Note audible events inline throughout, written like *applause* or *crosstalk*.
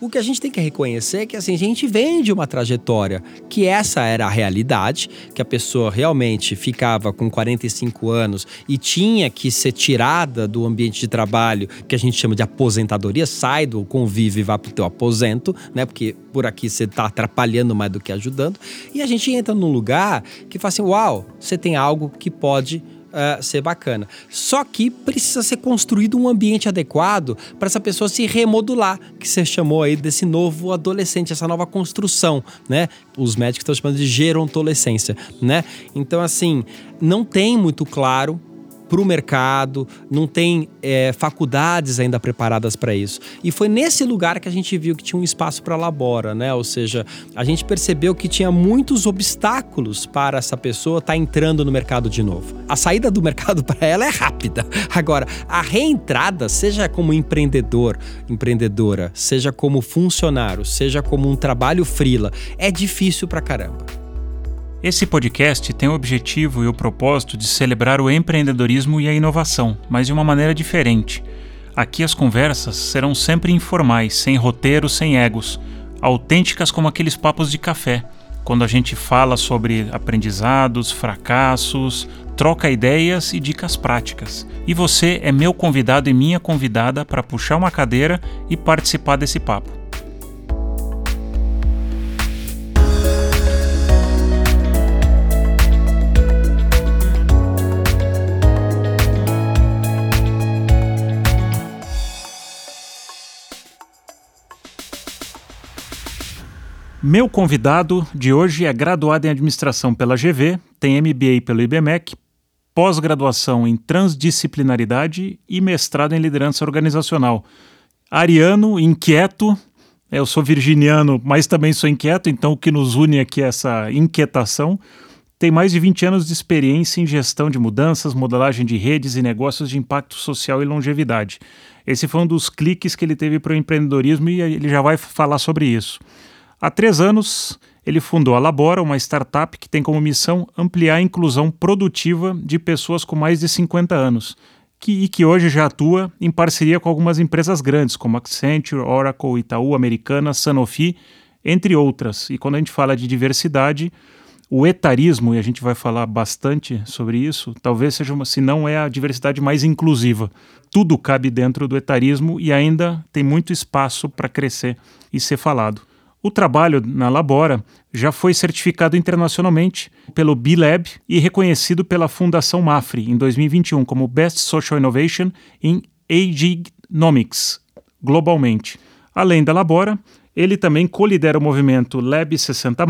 o que a gente tem que reconhecer é que assim, a gente vem de uma trajetória que essa era a realidade, que a pessoa realmente ficava com 45 anos e tinha que ser tirada do ambiente de trabalho, que a gente chama de aposentadoria, sai do convívio e vá para o teu aposento, né? Porque por aqui você está atrapalhando mais do que ajudando. E a gente entra num lugar que fala assim: uau, você tem algo que pode uh, ser bacana. Só que precisa ser construído um ambiente adequado para essa pessoa se remodular, que você chamou aí desse novo adolescente, essa nova construção, né? Os médicos estão chamando de gerontolescência, né? Então, assim, não tem muito claro para o mercado, não tem é, faculdades ainda preparadas para isso. E foi nesse lugar que a gente viu que tinha um espaço para labora, né? Ou seja, a gente percebeu que tinha muitos obstáculos para essa pessoa estar tá entrando no mercado de novo. A saída do mercado *laughs* para ela é rápida. Agora, a reentrada, seja como empreendedor, empreendedora, seja como funcionário, seja como um trabalho frila, é difícil para caramba. Esse podcast tem o objetivo e o propósito de celebrar o empreendedorismo e a inovação, mas de uma maneira diferente. Aqui as conversas serão sempre informais, sem roteiro, sem egos, autênticas como aqueles papos de café, quando a gente fala sobre aprendizados, fracassos, troca ideias e dicas práticas. E você é meu convidado e minha convidada para puxar uma cadeira e participar desse papo. Meu convidado de hoje é graduado em administração pela GV, tem MBA pelo IBMEC, pós-graduação em transdisciplinaridade e mestrado em liderança organizacional. Ariano, inquieto, eu sou virginiano, mas também sou inquieto, então o que nos une aqui é essa inquietação. Tem mais de 20 anos de experiência em gestão de mudanças, modelagem de redes e negócios de impacto social e longevidade. Esse foi um dos cliques que ele teve para o empreendedorismo e ele já vai falar sobre isso. Há três anos, ele fundou a Labora, uma startup que tem como missão ampliar a inclusão produtiva de pessoas com mais de 50 anos, que, e que hoje já atua em parceria com algumas empresas grandes, como Accenture, Oracle, Itaú, Americana, Sanofi, entre outras. E quando a gente fala de diversidade, o etarismo, e a gente vai falar bastante sobre isso, talvez seja uma, se não é a diversidade mais inclusiva. Tudo cabe dentro do etarismo e ainda tem muito espaço para crescer e ser falado. O trabalho na Labora já foi certificado internacionalmente pelo B-Lab e reconhecido pela Fundação Mafre em 2021 como Best Social Innovation em Agenomics globalmente. Além da Labora, ele também colidera o movimento Lab 60,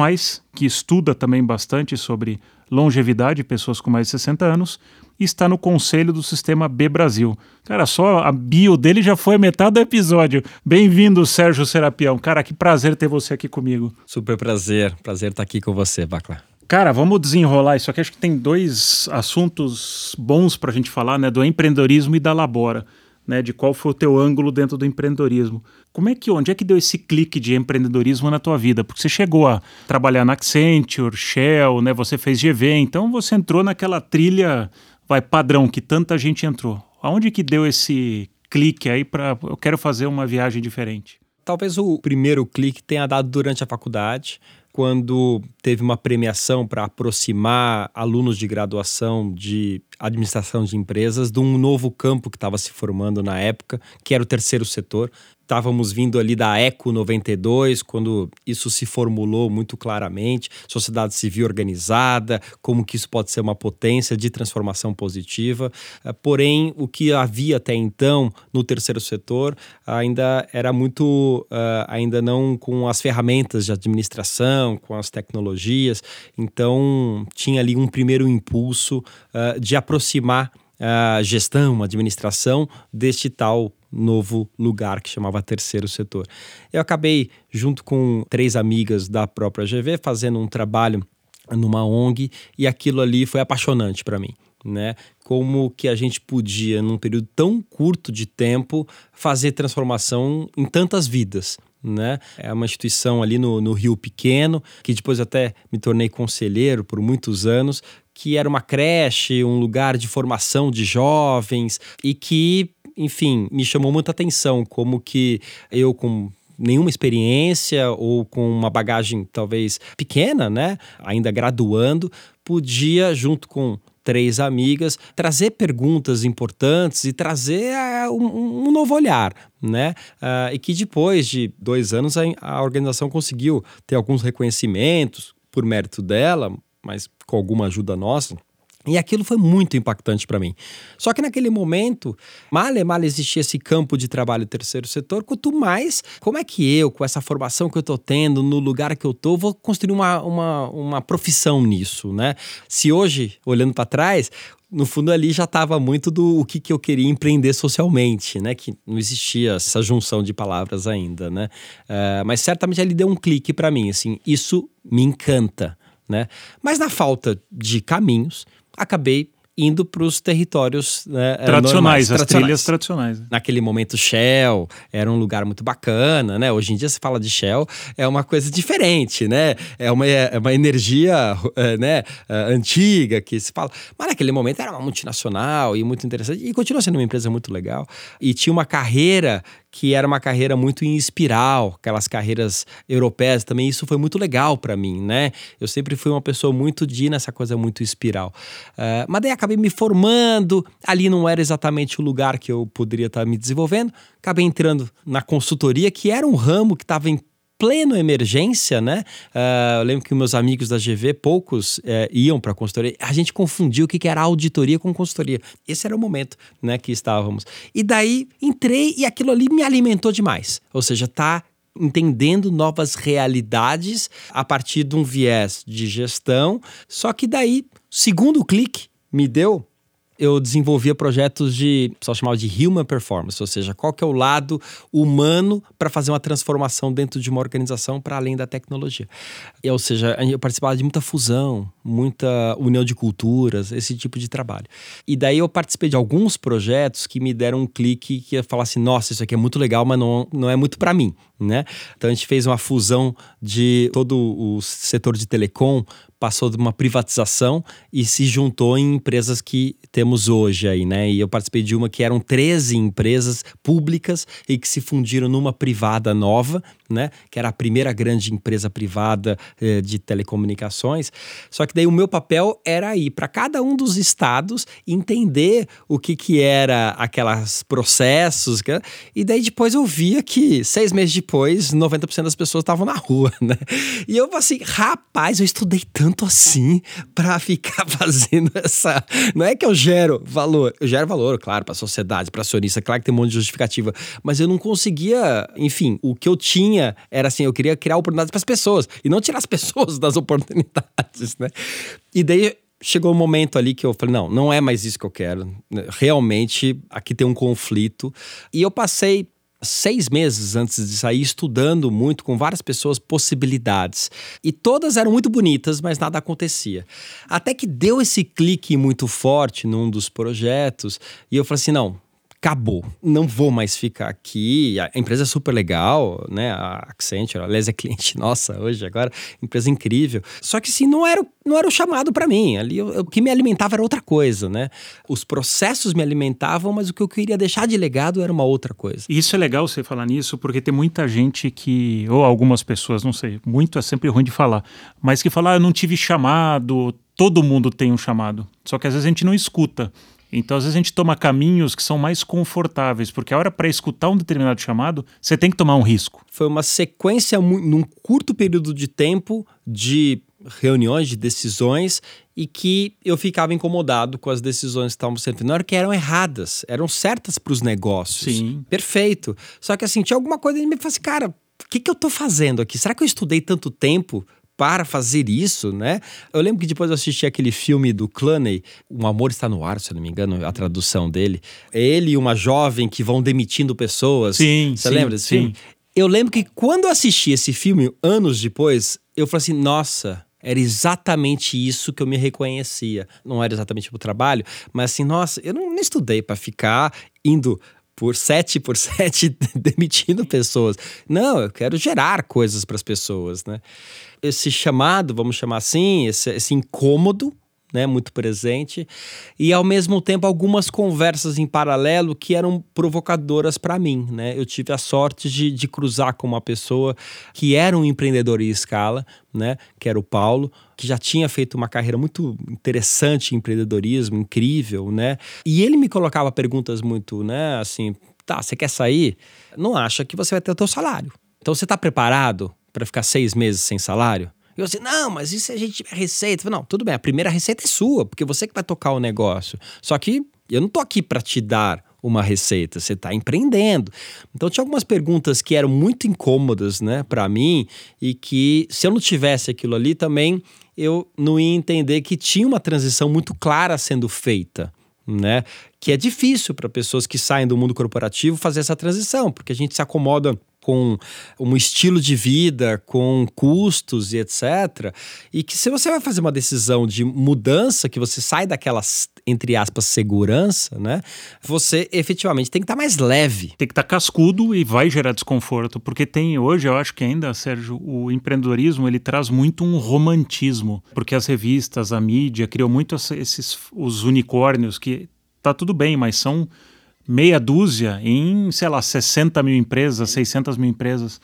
que estuda também bastante sobre longevidade de pessoas com mais de 60 anos, e está no conselho do Sistema B Brasil. Cara, só a bio dele já foi a metade do episódio. Bem-vindo, Sérgio Serapião. Cara, que prazer ter você aqui comigo. Super prazer. Prazer estar aqui com você, Bacla. Cara, vamos desenrolar isso aqui. Acho que tem dois assuntos bons para a gente falar, né? Do empreendedorismo e da Labora. Né, de qual foi o teu ângulo dentro do empreendedorismo. Como é que, onde é que deu esse clique de empreendedorismo na tua vida? Porque você chegou a trabalhar na Accenture, Shell, né, você fez GV, então você entrou naquela trilha vai padrão que tanta gente entrou. Aonde que deu esse clique aí para eu quero fazer uma viagem diferente? Talvez o primeiro clique tenha dado durante a faculdade, quando teve uma premiação para aproximar alunos de graduação de administração de empresas de um novo campo que estava se formando na época, que era o terceiro setor estávamos vindo ali da ECO 92, quando isso se formulou muito claramente, sociedade civil organizada, como que isso pode ser uma potência de transformação positiva. Eh, porém, o que havia até então no terceiro setor ainda era muito, uh, ainda não com as ferramentas de administração, com as tecnologias. Então, tinha ali um primeiro impulso uh, de aproximar a gestão, a administração deste tal novo lugar que chamava Terceiro Setor. Eu acabei, junto com três amigas da própria GV, fazendo um trabalho numa ONG e aquilo ali foi apaixonante para mim. Né? Como que a gente podia, num período tão curto de tempo, fazer transformação em tantas vidas. Né? É uma instituição ali no, no Rio Pequeno, que depois até me tornei conselheiro por muitos anos, que era uma creche, um lugar de formação de jovens e que enfim, me chamou muita atenção como que eu com nenhuma experiência ou com uma bagagem talvez pequena, né? Ainda graduando, podia, junto com três amigas, trazer perguntas importantes e trazer uh, um, um, novo olhar, né? Uh, e que depois de dois anos a, a organização conseguiu ter alguns reconhecimentos por mérito dela, mas com alguma ajuda nossa. E aquilo foi muito impactante para mim. Só que naquele momento, mal e mal existia esse campo de trabalho terceiro setor, quanto mais, como é que eu, com essa formação que eu estou tendo, no lugar que eu estou, vou construir uma, uma, uma profissão nisso, né? Se hoje, olhando para trás, no fundo ali já estava muito do o que, que eu queria empreender socialmente, né? Que não existia essa junção de palavras ainda, né? Uh, mas certamente ali deu um clique para mim, assim, isso me encanta, né? Mas na falta de caminhos, acabei indo para os territórios né, tradicionais, normais, as tradicionais. trilhas tradicionais. Naquele momento, Shell era um lugar muito bacana, né? Hoje em dia, se fala de Shell, é uma coisa diferente, né? É uma, é uma energia é, né, é, antiga que se fala. Mas naquele momento era uma multinacional e muito interessante. E continua sendo uma empresa muito legal. E tinha uma carreira que era uma carreira muito em espiral, aquelas carreiras europeias também. Isso foi muito legal para mim, né? Eu sempre fui uma pessoa muito de nessa coisa muito espiral. Uh, mas daí acabei me formando, ali não era exatamente o lugar que eu poderia estar me desenvolvendo. Acabei entrando na consultoria, que era um ramo que estava em pleno emergência, né? Uh, eu lembro que meus amigos da GV, poucos uh, iam para consultoria. A gente confundiu o que era auditoria com consultoria. Esse era o momento, né, que estávamos. E daí entrei e aquilo ali me alimentou demais. Ou seja, tá entendendo novas realidades a partir de um viés de gestão. Só que daí, segundo clique me deu eu desenvolvia projetos de, só chamava de human performance, ou seja, qual que é o lado humano para fazer uma transformação dentro de uma organização para além da tecnologia. E, ou seja, eu participava de muita fusão, muita união de culturas, esse tipo de trabalho. E daí eu participei de alguns projetos que me deram um clique que ia falar assim, nossa, isso aqui é muito legal, mas não, não é muito para mim, né? Então a gente fez uma fusão de todo o setor de telecom passou de uma privatização e se juntou em empresas que temos hoje aí, né? E eu participei de uma que eram 13 empresas públicas e que se fundiram numa privada nova, né? Que era a primeira grande empresa privada eh, de telecomunicações. Só que daí o meu papel era ir para cada um dos estados entender o que que era aquelas processos, e daí depois eu via que seis meses depois 90% das pessoas estavam na rua, *laughs* né? E eu assim, rapaz, eu estudei tanto assim para ficar *laughs* fazendo essa. Não é que eu gero valor, eu gero valor, claro, para a sociedade, para acionista, claro que tem um monte de justificativa, mas eu não conseguia, enfim, o que eu tinha era assim, eu queria criar oportunidades para as pessoas e não tirar as *laughs* pessoas das oportunidades, né? E daí chegou um momento ali que eu falei: não, não é mais isso que eu quero. Realmente, aqui tem um conflito. E eu passei seis meses antes de sair estudando muito com várias pessoas possibilidades. E todas eram muito bonitas, mas nada acontecia. Até que deu esse clique muito forte num dos projetos e eu falei assim: não, acabou. Não vou mais ficar aqui. A empresa é super legal, né? A Accenture, aliás, é cliente *laughs* nossa hoje, agora, empresa incrível. Só que assim, não era, não era o chamado para mim. Ali, o que me alimentava era outra coisa, né? Os processos me alimentavam, mas o que eu queria deixar de legado era uma outra coisa. Isso é legal você falar nisso, porque tem muita gente que, ou algumas pessoas, não sei, muito é sempre ruim de falar, mas que falam, ah, eu não tive chamado, todo mundo tem um chamado. Só que às vezes a gente não escuta. Então, às vezes, a gente toma caminhos que são mais confortáveis, porque a hora para escutar um determinado chamado, você tem que tomar um risco. Foi uma sequência, num curto período de tempo, de reuniões, de decisões, e que eu ficava incomodado com as decisões que estavam sendo. Era que eram erradas, eram certas para os negócios. Sim. Perfeito. Só que assim, tinha alguma coisa que me falou assim, cara, o que, que eu estou fazendo aqui? Será que eu estudei tanto tempo para fazer isso, né? Eu lembro que depois eu assisti aquele filme do Clooney, Um Amor Está no Ar, se eu não me engano, a tradução dele. Ele e uma jovem que vão demitindo pessoas. Sim, Você sim, lembra desse sim. filme? Eu lembro que quando eu assisti esse filme, anos depois, eu falei assim, nossa... Era exatamente isso que eu me reconhecia. Não era exatamente o trabalho, mas assim, nossa, eu não, não estudei para ficar indo por sete por sete *laughs* demitindo pessoas. Não, eu quero gerar coisas para as pessoas, né? Esse chamado, vamos chamar assim, esse, esse incômodo, né, muito presente, e ao mesmo tempo algumas conversas em paralelo que eram provocadoras para mim, né? Eu tive a sorte de, de cruzar com uma pessoa que era um empreendedor em escala, né, que era o Paulo, que já tinha feito uma carreira muito interessante em empreendedorismo, incrível, né? E ele me colocava perguntas muito, né, assim, tá, você quer sair? Não acha que você vai ter o teu salário. Então você está preparado para ficar seis meses sem salário? E eu assim, não, mas se a gente tiver receita? Não, tudo bem, a primeira receita é sua, porque você que vai tocar o negócio. Só que eu não tô aqui para te dar uma receita, você está empreendendo. Então tinha algumas perguntas que eram muito incômodas, né, para mim e que se eu não tivesse aquilo ali também eu não ia entender que tinha uma transição muito clara sendo feita né? Que é difícil para pessoas que saem do mundo corporativo fazer essa transição, porque a gente se acomoda com um estilo de vida, com custos e etc. E que se você vai fazer uma decisão de mudança, que você sai daquelas, entre aspas, segurança, né? Você efetivamente tem que estar tá mais leve. Tem que estar tá cascudo e vai gerar desconforto, porque tem hoje, eu acho que ainda, Sérgio, o empreendedorismo ele traz muito um romantismo, porque as revistas, a mídia criou muito esses os unicórnios que tá tudo bem, mas são meia dúzia em, sei lá, 60 mil empresas, 600 mil empresas.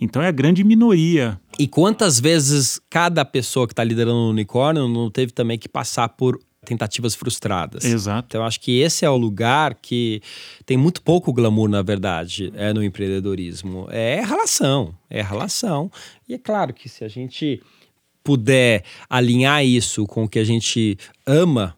Então é a grande minoria. E quantas vezes cada pessoa que está liderando o unicórnio não teve também que passar por tentativas frustradas. Exato. Então, acho que esse é o lugar que tem muito pouco glamour, na verdade, é no empreendedorismo. É relação, é relação. E é claro que se a gente puder alinhar isso com o que a gente ama,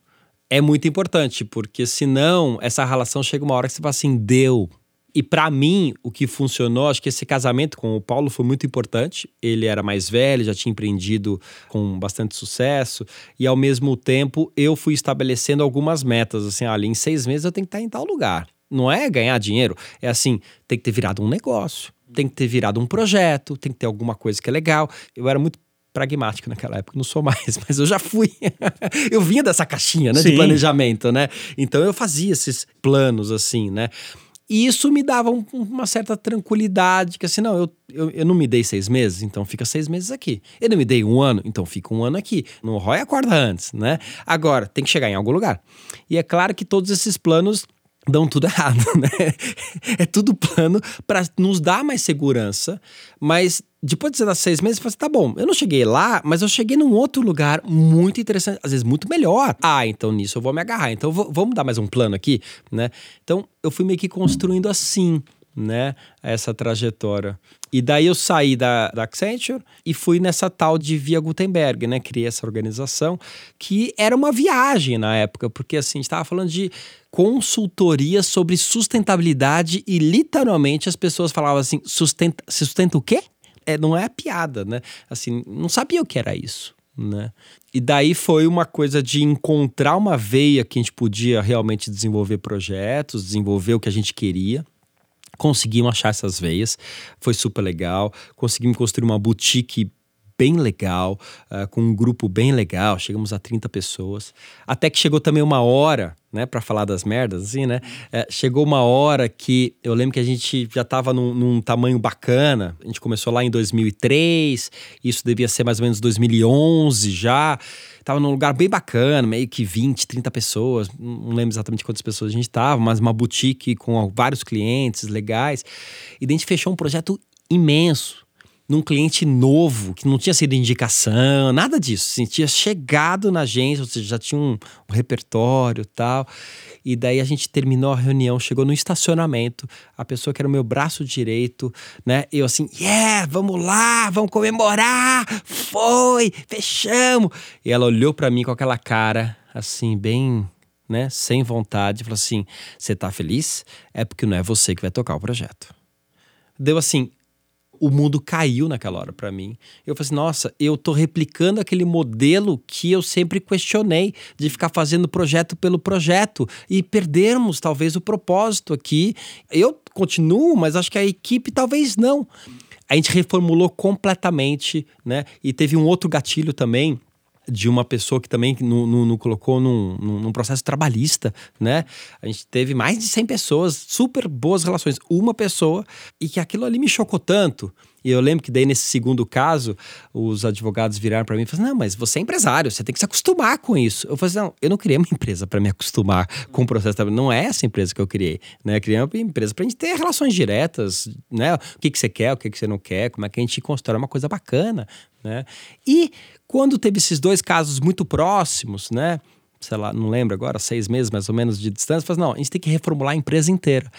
é muito importante, porque senão essa relação chega uma hora que você fala assim, deu. E para mim, o que funcionou, acho que esse casamento com o Paulo foi muito importante. Ele era mais velho, já tinha empreendido com bastante sucesso, e ao mesmo tempo eu fui estabelecendo algumas metas, assim, olha, em seis meses eu tenho que estar em tal lugar. Não é ganhar dinheiro, é assim, tem que ter virado um negócio, tem que ter virado um projeto, tem que ter alguma coisa que é legal. Eu era muito pragmático naquela época, não sou mais, *laughs* mas eu já fui. *laughs* eu vinha dessa caixinha, né, de planejamento, né? Então eu fazia esses planos assim, né? E isso me dava um, uma certa tranquilidade, que assim, não, eu, eu, eu, não me dei seis meses, então fica seis meses aqui. Eu não me dei um ano, então fica um ano aqui. Não rói a corda antes, né? Agora, tem que chegar em algum lugar. E é claro que todos esses planos dão tudo *laughs* errado, né? É tudo plano para nos dar mais segurança, mas depois de ser das seis meses, você assim, tá bom, eu não cheguei lá, mas eu cheguei num outro lugar muito interessante, às vezes muito melhor. Ah, então nisso eu vou me agarrar. Então vou, vamos dar mais um plano aqui, né? Então eu fui meio que construindo assim, né? Essa trajetória. E daí eu saí da, da Accenture e fui nessa tal de Via Gutenberg, né? Criei essa organização que era uma viagem na época, porque assim, a gente estava falando de consultoria sobre sustentabilidade e literalmente as pessoas falavam assim: sustenta, sustenta o quê? É, não é piada, né? Assim, não sabia o que era isso, né? E daí foi uma coisa de encontrar uma veia que a gente podia realmente desenvolver projetos, desenvolver o que a gente queria. Conseguimos achar essas veias, foi super legal. Conseguimos construir uma boutique bem legal, uh, com um grupo bem legal, chegamos a 30 pessoas. Até que chegou também uma hora, né, para falar das merdas, assim, né? Uh, chegou uma hora que eu lembro que a gente já estava num, num, tamanho bacana. A gente começou lá em 2003, isso devia ser mais ou menos 2011 já. Tava num lugar bem bacana, meio que 20, 30 pessoas, não lembro exatamente quantas pessoas a gente tava, mas uma boutique com vários clientes legais. E daí a gente fechou um projeto imenso num cliente novo, que não tinha sido indicação, nada disso. Assim, tinha chegado na agência, ou seja, já tinha um, um repertório tal. E daí a gente terminou a reunião, chegou no estacionamento, a pessoa que era o meu braço direito, né? Eu assim, yeah, vamos lá, vamos comemorar, foi, fechamos. E ela olhou para mim com aquela cara, assim, bem né, sem vontade, falou assim: Você tá feliz? É porque não é você que vai tocar o projeto. Deu assim, o mundo caiu naquela hora para mim. Eu falei assim, nossa, eu tô replicando aquele modelo que eu sempre questionei de ficar fazendo projeto pelo projeto e perdermos talvez o propósito aqui. Eu continuo, mas acho que a equipe talvez não. A gente reformulou completamente, né? E teve um outro gatilho também de uma pessoa que também não colocou num, num, processo trabalhista, né? A gente teve mais de 100 pessoas, super boas relações. Uma pessoa, e que aquilo ali me chocou tanto. E eu lembro que daí nesse segundo caso, os advogados viraram para mim e falaram: "Não, mas você é empresário, você tem que se acostumar com isso". Eu falei: assim, "Não, eu não criei uma *laughs* empresa para me acostumar com o processo, não é essa empresa que eu criei, né? Eu criei uma empresa para a gente ter relações diretas, né? O que que você quer, o que que você não quer, como é que a gente constrói uma coisa bacana, né? E quando teve esses dois casos muito próximos, né? Sei lá, não lembro agora, seis meses mais ou menos de distância, falou, não, a gente tem que reformular a empresa inteira.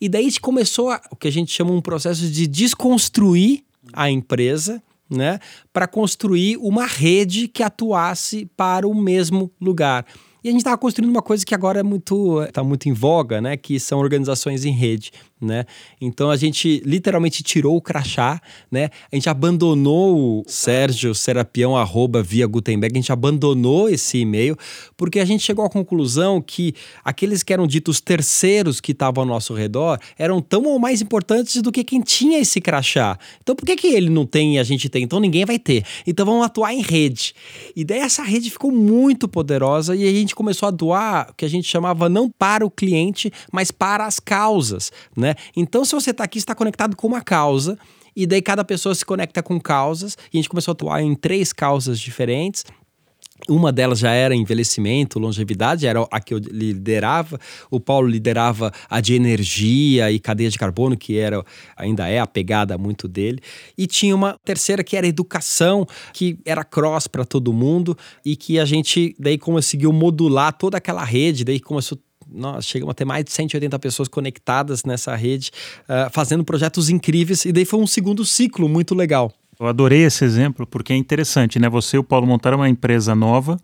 E daí a gente começou a, o que a gente chama um processo de desconstruir a empresa, né, para construir uma rede que atuasse para o mesmo lugar. E a gente estava construindo uma coisa que agora é muito está muito em voga, né? Que são organizações em rede, né? Então a gente literalmente tirou o crachá, né? A gente abandonou o Sérgio Serapião arroba via Gutenberg, a gente abandonou esse e-mail porque a gente chegou à conclusão que aqueles que eram ditos terceiros que estavam ao nosso redor eram tão ou mais importantes do que quem tinha esse crachá. Então por que que ele não tem e a gente tem? Então ninguém vai ter. Então vamos atuar em rede. E daí essa rede ficou muito poderosa e a gente começou a doar o que a gente chamava não para o cliente, mas para as causas, né? Então, se você está aqui, está conectado com uma causa, e daí cada pessoa se conecta com causas, e a gente começou a atuar em três causas diferentes. Uma delas já era envelhecimento, longevidade, era a que eu liderava. O Paulo liderava a de energia e cadeia de carbono, que era ainda é a pegada muito dele. E tinha uma terceira que era educação, que era cross para todo mundo e que a gente daí conseguiu modular toda aquela rede, daí começou nós chegamos a ter mais de 180 pessoas conectadas nessa rede, uh, fazendo projetos incríveis, e daí foi um segundo ciclo muito legal. Eu adorei esse exemplo porque é interessante, né? Você e o Paulo montaram uma empresa nova,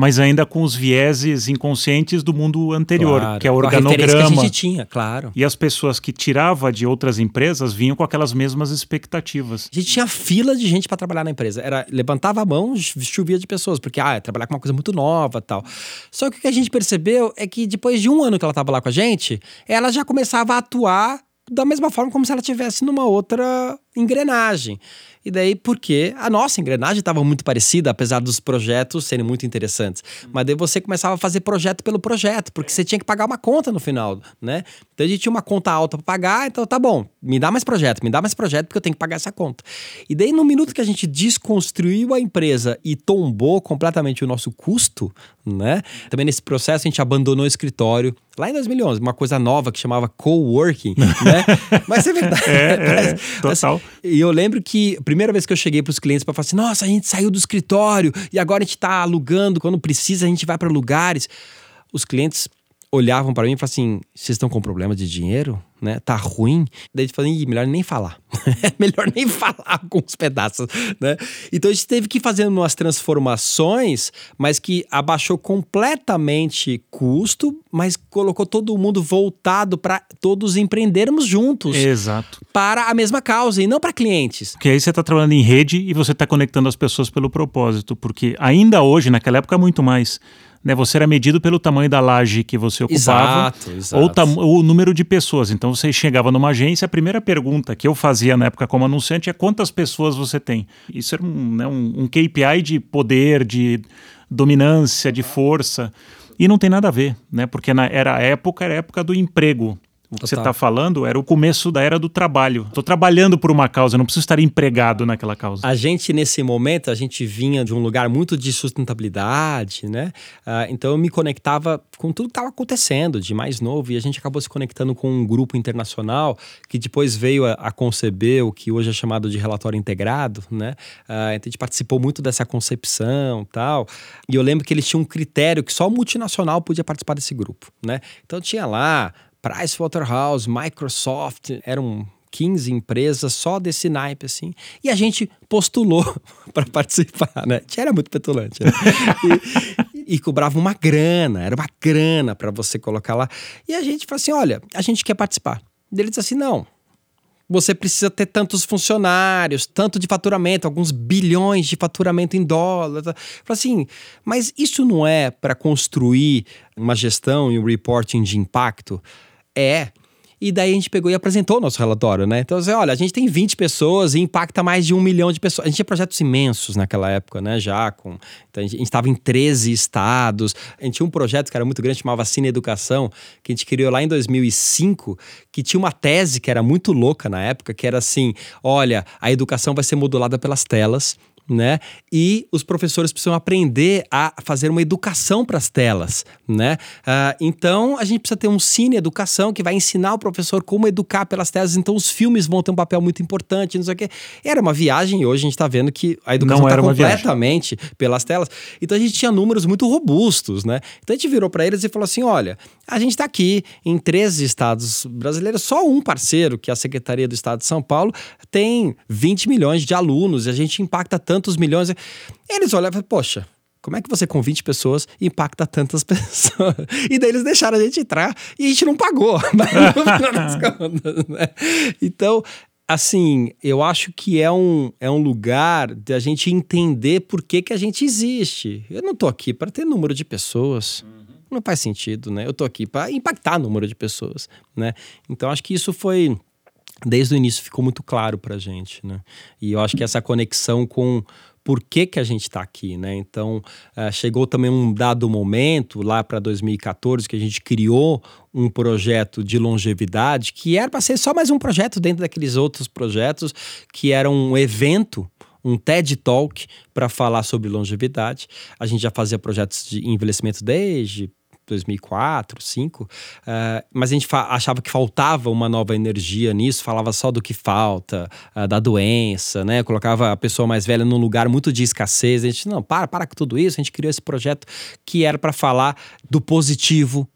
mas ainda com os vieses inconscientes do mundo anterior, claro, que é o organograma. Que a gente tinha, claro. E as pessoas que tirava de outras empresas vinham com aquelas mesmas expectativas. A gente tinha fila de gente para trabalhar na empresa. Era levantava a mão, chovia de pessoas, porque ah, é trabalhar com uma coisa muito nova, tal. Só que o que a gente percebeu é que depois de um ano que ela estava lá com a gente, ela já começava a atuar da mesma forma como se ela tivesse numa outra engrenagem. E daí, porque a nossa engrenagem estava muito parecida, apesar dos projetos serem muito interessantes. Mas daí você começava a fazer projeto pelo projeto, porque você tinha que pagar uma conta no final, né? Então a gente tinha uma conta alta para pagar, então tá bom, me dá mais projeto, me dá mais projeto, porque eu tenho que pagar essa conta. E daí, no minuto que a gente desconstruiu a empresa e tombou completamente o nosso custo, né? Também nesse processo a gente abandonou o escritório. Lá em 2011, uma coisa nova que chamava coworking, né? *laughs* Mas é verdade. É, é, *laughs* total. Assim, e eu lembro que primeira vez que eu cheguei para os clientes para falar assim: nossa, a gente saiu do escritório e agora a gente está alugando, quando precisa a gente vai para lugares. Os clientes olhavam para mim e falavam assim: vocês estão com problema de dinheiro? Né? Tá ruim? Daí eles falavam, melhor nem falar. é *laughs* melhor nem falar com os pedaços, né? Então a gente teve que ir fazendo umas transformações, mas que abaixou completamente custo, mas colocou todo mundo voltado para todos empreendermos juntos. Exato. Para a mesma causa e não para clientes. Porque aí você está trabalhando em rede e você está conectando as pessoas pelo propósito, porque ainda hoje, naquela época, muito mais né, você era medido pelo tamanho da laje que você ocupava exato, exato. Ou, o número de pessoas. Então você chegava numa agência, a primeira pergunta que eu fazia na época como anunciante é quantas pessoas você tem. Isso era um, né, um, um KPI de poder, de dominância, de força. E não tem nada a ver, né? Porque na, era a época, era a época do emprego. O que você está falando era o começo da era do trabalho. Estou trabalhando por uma causa, não preciso estar empregado naquela causa. A gente, nesse momento, a gente vinha de um lugar muito de sustentabilidade, né? Uh, então eu me conectava com tudo que estava acontecendo de mais novo e a gente acabou se conectando com um grupo internacional que depois veio a, a conceber o que hoje é chamado de relatório integrado, né? Uh, então a gente participou muito dessa concepção tal. E eu lembro que eles tinham um critério que só o multinacional podia participar desse grupo, né? Então tinha lá Pricewaterhouse, Microsoft, eram 15 empresas só desse naipe, assim. E a gente postulou *laughs* para participar, né? Era muito petulante. Né? E, e, cobrava uma grana, era uma grana para você colocar lá. E a gente falou assim: olha, a gente quer participar. E ele disse assim: não. Você precisa ter tantos funcionários, tanto de faturamento, alguns bilhões de faturamento em dólar. Falei assim, mas isso não é para construir uma gestão e um reporting de impacto? É. E daí a gente pegou e apresentou o nosso relatório, né? Então, assim, olha, a gente tem 20 pessoas e impacta mais de um milhão de pessoas. A gente tinha projetos imensos naquela época, né? Já com. Então, a gente estava em 13 estados. A gente tinha um projeto que era muito grande, chamava Cine Educação, que a gente criou lá em 2005, que tinha uma tese que era muito louca na época, que era assim: olha, a educação vai ser modulada pelas telas né? E os professores precisam aprender a fazer uma educação para as telas, né? Uh, então a gente precisa ter um cine educação que vai ensinar o professor como educar pelas telas. Então os filmes vão ter um papel muito importante, não sei o quê. Era uma viagem e hoje a gente está vendo que a educação está completamente pelas telas. Então a gente tinha números muito robustos, né? Então a gente virou para eles e falou assim: olha, a gente está aqui em 13 estados brasileiros, só um parceiro, que é a Secretaria do Estado de São Paulo, tem 20 milhões de alunos e a gente impacta tantos milhões. Eles olham falam, poxa, como é que você com 20 pessoas impacta tantas *laughs* pessoas? E daí eles deixaram a gente entrar e a gente não pagou. *laughs* *laughs* contas, né? Então, assim, eu acho que é um, é um lugar de a gente entender por que, que a gente existe. Eu não tô aqui para ter número de pessoas. Uhum. Não faz sentido, né? Eu tô aqui para impactar o número de pessoas, né? Então acho que isso foi desde o início ficou muito claro para gente, né? E eu acho que essa conexão com por que, que a gente está aqui, né? Então, uh, chegou também um dado momento, lá para 2014, que a gente criou um projeto de longevidade que era para ser só mais um projeto dentro daqueles outros projetos, que era um evento um TED Talk para falar sobre longevidade. A gente já fazia projetos de envelhecimento desde 2004, 2005, uh, mas a gente achava que faltava uma nova energia nisso, falava só do que falta, uh, da doença, né? Colocava a pessoa mais velha num lugar muito de escassez. A gente, não, para, para com tudo isso. A gente criou esse projeto que era para falar do positivo,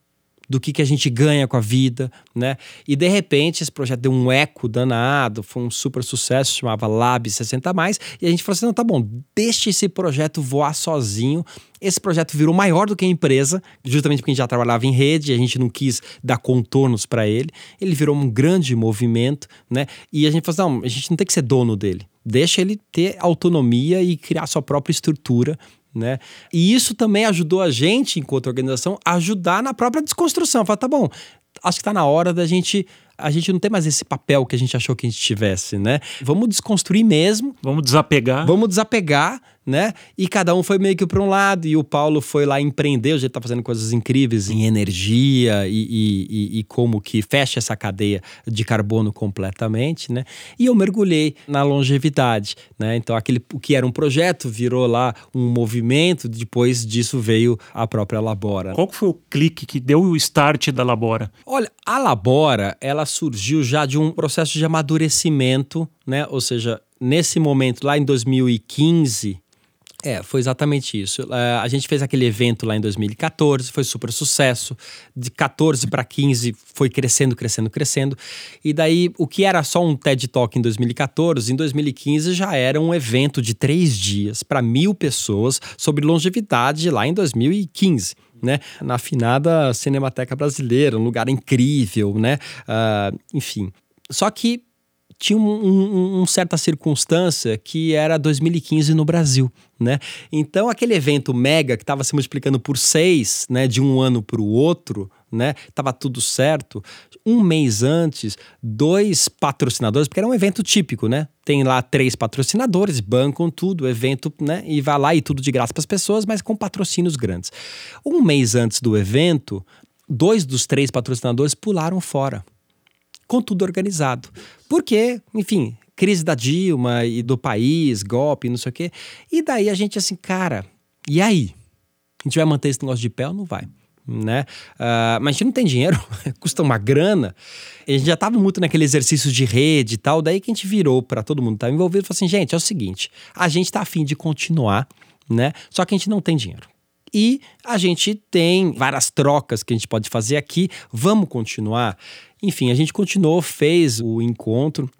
do que, que a gente ganha com a vida, né? E de repente esse projeto deu um eco danado, foi um super sucesso, chamava Lab 60 mais, e a gente falou assim: "Não, tá bom, deixe esse projeto voar sozinho". Esse projeto virou maior do que a empresa, justamente porque a gente já trabalhava em rede, a gente não quis dar contornos para ele. Ele virou um grande movimento, né? E a gente falou assim: "Não, a gente não tem que ser dono dele. Deixa ele ter autonomia e criar sua própria estrutura né? E isso também ajudou a gente, enquanto organização, a ajudar na própria desconstrução. Falar, tá bom, acho que está na hora da gente a gente não tem mais esse papel que a gente achou que a gente tivesse, né? Vamos desconstruir mesmo. Vamos desapegar. Vamos desapegar né? E cada um foi meio que para um lado, e o Paulo foi lá empreender, hoje ele tá fazendo coisas incríveis em energia e, e, e, como que fecha essa cadeia de carbono completamente, né? E eu mergulhei na longevidade, né? Então aquele o que era um projeto virou lá um movimento, depois disso veio a própria Labora. Qual foi o clique que deu o start da Labora? Olha, a Labora, ela surgiu já de um processo de amadurecimento, né? Ou seja, nesse momento lá em 2015, é, foi exatamente isso. Uh, a gente fez aquele evento lá em 2014, foi super sucesso. De 14 para 15 foi crescendo, crescendo, crescendo. E daí, o que era só um TED Talk em 2014, em 2015 já era um evento de três dias para mil pessoas sobre longevidade lá em 2015. Né, na afinada Cinemateca Brasileira, um lugar incrível, né? Uh, enfim. Só que tinha uma um, um certa circunstância que era 2015 no Brasil, né? Então aquele evento mega que estava se multiplicando por seis, né, de um ano para o outro, né? Tava tudo certo. Um mês antes, dois patrocinadores, porque era um evento típico, né? Tem lá três patrocinadores, bancam tudo, evento, né? E vai lá e tudo de graça para as pessoas, mas com patrocínios grandes. Um mês antes do evento, dois dos três patrocinadores pularam fora com tudo organizado. Porque, enfim, crise da Dilma e do país, golpe, não sei o quê. E daí a gente assim, cara, e aí? A gente vai manter esse negócio de pé ou não vai? Né? Uh, mas a gente não tem dinheiro, *laughs* custa uma grana. A gente já estava muito naquele exercício de rede e tal. Daí que a gente virou para todo mundo que estava envolvido e falou assim: gente, é o seguinte, a gente está afim de continuar, né? Só que a gente não tem dinheiro e a gente tem várias trocas que a gente pode fazer aqui. Vamos continuar? Enfim, a gente continuou, fez o encontro.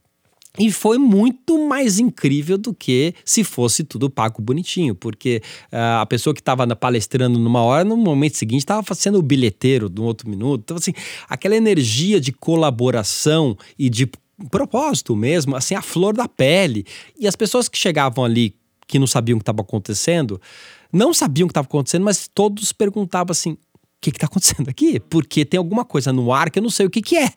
E foi muito mais incrível do que se fosse tudo pago bonitinho, porque uh, a pessoa que estava palestrando numa hora, no momento seguinte, estava sendo o bilheteiro no outro minuto. Então, assim, aquela energia de colaboração e de propósito mesmo, assim, a flor da pele. E as pessoas que chegavam ali, que não sabiam o que estava acontecendo, não sabiam o que estava acontecendo, mas todos perguntavam assim: que está acontecendo aqui? Porque tem alguma coisa no ar que eu não sei o que, que é.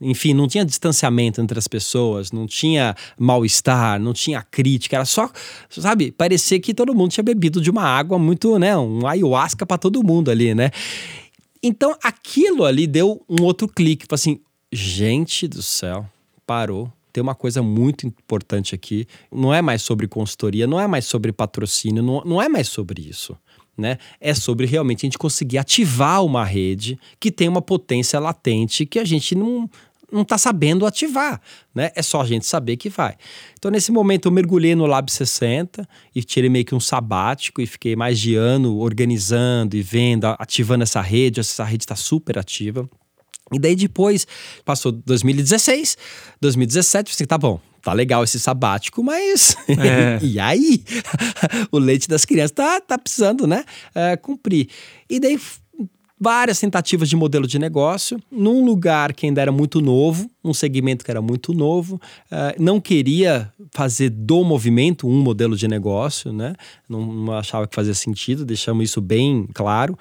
enfim, não tinha distanciamento entre as pessoas, não tinha mal-estar, não tinha crítica, era só, sabe, parecia que todo mundo tinha bebido de uma água muito, né, um ayahuasca para todo mundo ali, né? Então aquilo ali deu um outro clique, assim, gente do céu, parou. Tem uma coisa muito importante aqui. Não é mais sobre consultoria, não é mais sobre patrocínio, não, não é mais sobre isso. Né? É sobre realmente a gente conseguir ativar uma rede que tem uma potência latente que a gente não, não está sabendo ativar, né? É só a gente saber que vai. Então, nesse momento, eu mergulhei no Lab 60 e tirei meio que um sabático e fiquei mais de ano organizando e vendo, ativando essa rede. Essa rede está super ativa. E daí depois, passou 2016, 2017, eu falei, tá bom, tá legal esse sabático, mas *laughs* é. e aí? *laughs* o leite das crianças tá, tá precisando, né, é, cumprir. E daí várias tentativas de modelo de negócio, num lugar que ainda era muito novo, um segmento que era muito novo, uh, não queria fazer do movimento um modelo de negócio, né? Não, não, achava que fazia sentido, deixamos isso bem claro.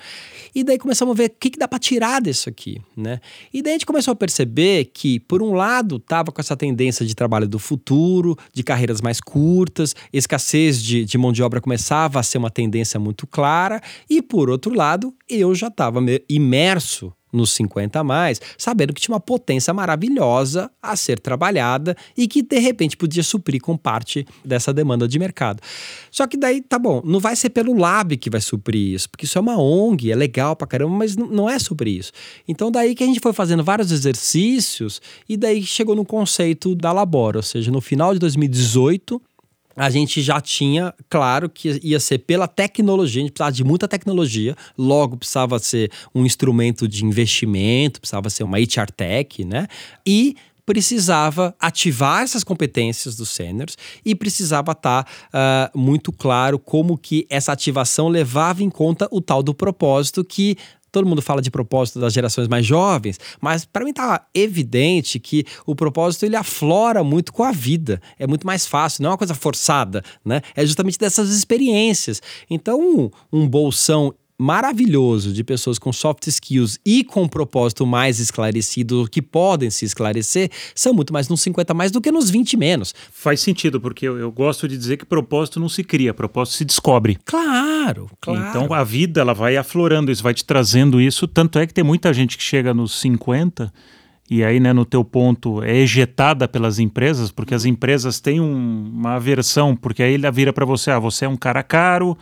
E daí começamos a ver o que, que dá para tirar disso aqui, né? E daí a gente começou a perceber que, por um lado, estava com essa tendência de trabalho do futuro, de carreiras mais curtas, escassez de, de mão de obra começava a ser uma tendência muito clara, e por outro lado, eu já estava imerso nos 50 a mais, sabendo que tinha uma potência maravilhosa a ser trabalhada e que de repente podia suprir com parte dessa demanda de mercado. Só que daí, tá bom, não vai ser pelo Lab que vai suprir isso, porque isso é uma ONG, é legal pra caramba, mas não é sobre isso. Então daí que a gente foi fazendo vários exercícios e daí chegou no conceito da Labora, ou seja, no final de 2018 a gente já tinha, claro, que ia ser pela tecnologia, a gente precisava de muita tecnologia, logo precisava ser um instrumento de investimento, precisava ser uma HR Tech, né? E precisava ativar essas competências dos seniors e precisava estar tá, uh, muito claro como que essa ativação levava em conta o tal do propósito que todo mundo fala de propósito das gerações mais jovens, mas para mim tá evidente que o propósito ele aflora muito com a vida. É muito mais fácil, não é uma coisa forçada, né? É justamente dessas experiências. Então, um, um bolsão maravilhoso de pessoas com soft skills e com um propósito mais esclarecido, que podem se esclarecer, são muito mais nos 50 mais do que nos 20 menos. Faz sentido, porque eu, eu gosto de dizer que propósito não se cria, propósito se descobre. Claro, claro. Então a vida ela vai aflorando isso, vai te trazendo isso, tanto é que tem muita gente que chega nos 50 e aí, né, no teu ponto, é ejetada pelas empresas, porque as empresas têm um, uma aversão, porque aí ele vira para você, ah, você é um cara caro,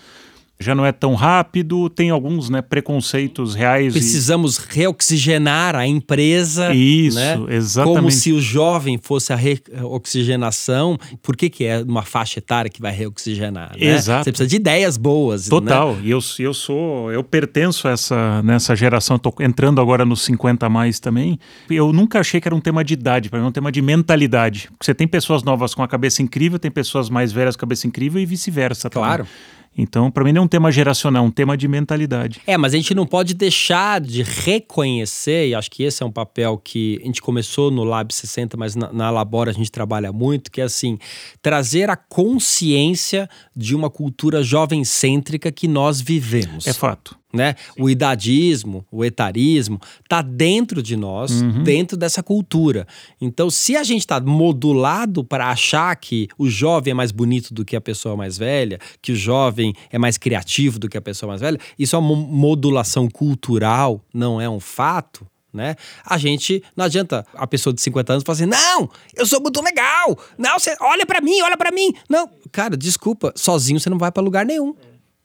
já não é tão rápido, tem alguns né, preconceitos reais. Precisamos e... reoxigenar a empresa. Isso, né? exatamente. Como se o jovem fosse a reoxigenação. Por que, que é uma faixa etária que vai reoxigenar? Né? Exato. Você precisa de ideias boas. Total. Né? E eu, eu sou, eu pertenço a essa nessa geração, estou entrando agora nos 50 a mais também. Eu nunca achei que era um tema de idade, para mim é um tema de mentalidade. Porque você tem pessoas novas com a cabeça incrível, tem pessoas mais velhas com a cabeça incrível e vice-versa. Claro. Também. Então, para mim, não é um tema geracional, é um tema de mentalidade. É, mas a gente não pode deixar de reconhecer, e acho que esse é um papel que a gente começou no Lab 60, mas na, na Labora a gente trabalha muito, que é assim, trazer a consciência de uma cultura jovem-cêntrica que nós vivemos. É fato né? O idadismo, o etarismo, tá dentro de nós, uhum. dentro dessa cultura. Então, se a gente está modulado para achar que o jovem é mais bonito do que a pessoa mais velha, que o jovem é mais criativo do que a pessoa mais velha, isso é uma modulação cultural, não é um fato. Né? A gente não adianta a pessoa de 50 anos falar assim: "Não, eu sou muito legal. Não, você olha para mim, olha para mim". Não, cara, desculpa, sozinho você não vai para lugar nenhum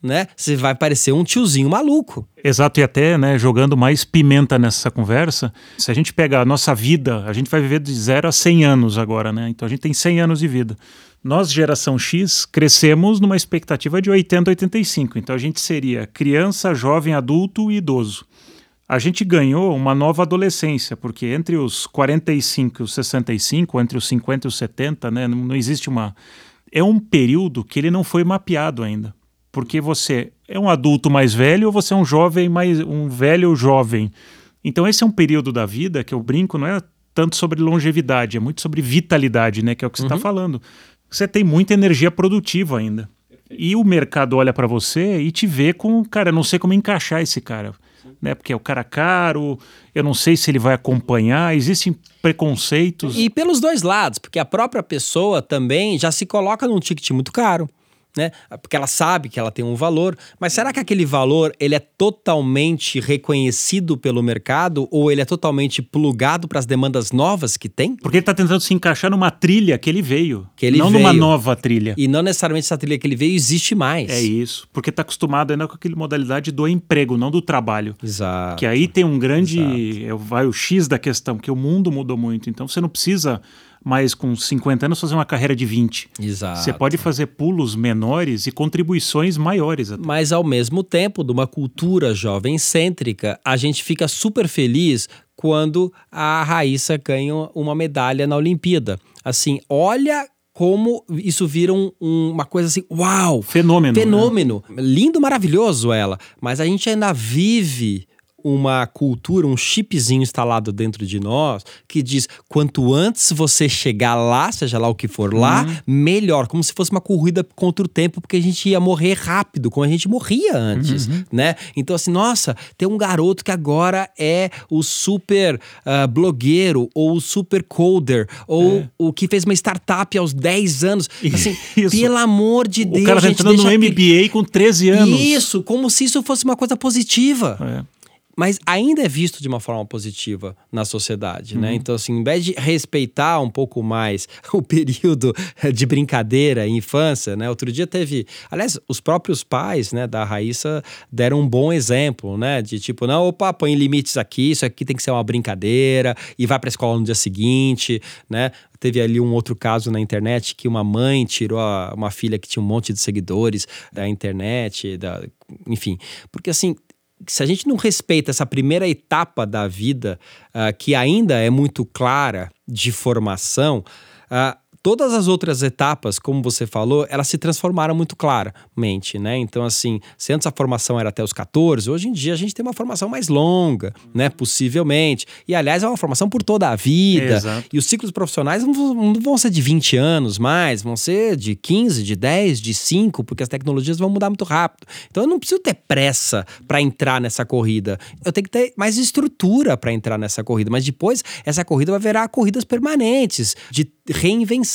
né? Você vai parecer um tiozinho maluco. Exato, e até, né, jogando mais pimenta nessa conversa, se a gente pega a nossa vida, a gente vai viver de 0 a 100 anos agora, né? Então a gente tem 100 anos de vida. Nós, geração X, crescemos numa expectativa de 80, 85. Então a gente seria criança, jovem, adulto e idoso. A gente ganhou uma nova adolescência, porque entre os 45 e os 65, entre os 50 e os 70, né, não existe uma. É um período que ele não foi mapeado ainda porque você é um adulto mais velho ou você é um jovem mais um velho jovem. Então esse é um período da vida que eu brinco, não é tanto sobre longevidade, é muito sobre vitalidade, né, que é o que você está uhum. falando. Você tem muita energia produtiva ainda. E o mercado olha para você e te vê com, cara, não sei como encaixar esse cara. né? Porque é o cara caro, eu não sei se ele vai acompanhar, existem preconceitos. E pelos dois lados, porque a própria pessoa também já se coloca num ticket muito caro né? Porque ela sabe que ela tem um valor, mas será que aquele valor ele é totalmente reconhecido pelo mercado ou ele é totalmente plugado para as demandas novas que tem? Porque ele está tentando se encaixar numa trilha que ele veio, que ele não veio. numa nova trilha. E não necessariamente essa trilha que ele veio existe mais. É isso, porque está acostumado ainda com aquela modalidade do emprego, não do trabalho. Exato. Que aí tem um grande, é, vai o X da questão, que o mundo mudou muito, então você não precisa mas com 50 anos fazer uma carreira de 20. Exato. Você pode fazer pulos menores e contribuições maiores. Até. Mas ao mesmo tempo, de uma cultura jovem cêntrica, a gente fica super feliz quando a Raíssa ganha uma medalha na Olimpíada. Assim, olha como isso vira um, um, uma coisa assim, uau! Fenômeno. Fenômeno. Né? Lindo, maravilhoso ela. Mas a gente ainda vive uma cultura, um chipzinho instalado dentro de nós que diz quanto antes você chegar lá, seja lá o que for lá, uhum. melhor, como se fosse uma corrida contra o tempo, porque a gente ia morrer rápido, como a gente morria antes, uhum. né? Então assim, nossa, tem um garoto que agora é o super uh, blogueiro ou o super coder ou é. o que fez uma startup aos 10 anos, assim, isso. pelo amor de Deus, o cara tá entrando no MBA com 13 anos. Isso, como se isso fosse uma coisa positiva. É mas ainda é visto de uma forma positiva na sociedade, né? uhum. né? Então, assim, em vez de respeitar um pouco mais *laughs* o período de brincadeira e infância, né? Outro dia teve, aliás, os próprios pais, né, da Raíssa deram um bom exemplo, né? De tipo, não, opa, põe limites aqui, isso aqui tem que ser uma brincadeira e vai para a escola no dia seguinte, né? Teve ali um outro caso na internet que uma mãe tirou a, uma filha que tinha um monte de seguidores da internet, da, enfim, porque assim se a gente não respeita essa primeira etapa da vida, uh, que ainda é muito clara de formação, uh, todas as outras etapas, como você falou, elas se transformaram muito claramente, né? Então, assim, se antes a formação era até os 14, hoje em dia a gente tem uma formação mais longa, né? Possivelmente. E, aliás, é uma formação por toda a vida. Exato. E os ciclos profissionais não, não vão ser de 20 anos mais, vão ser de 15, de 10, de 5, porque as tecnologias vão mudar muito rápido. Então, eu não preciso ter pressa para entrar nessa corrida. Eu tenho que ter mais estrutura para entrar nessa corrida. Mas depois, essa corrida vai virar corridas permanentes, de reinvenção.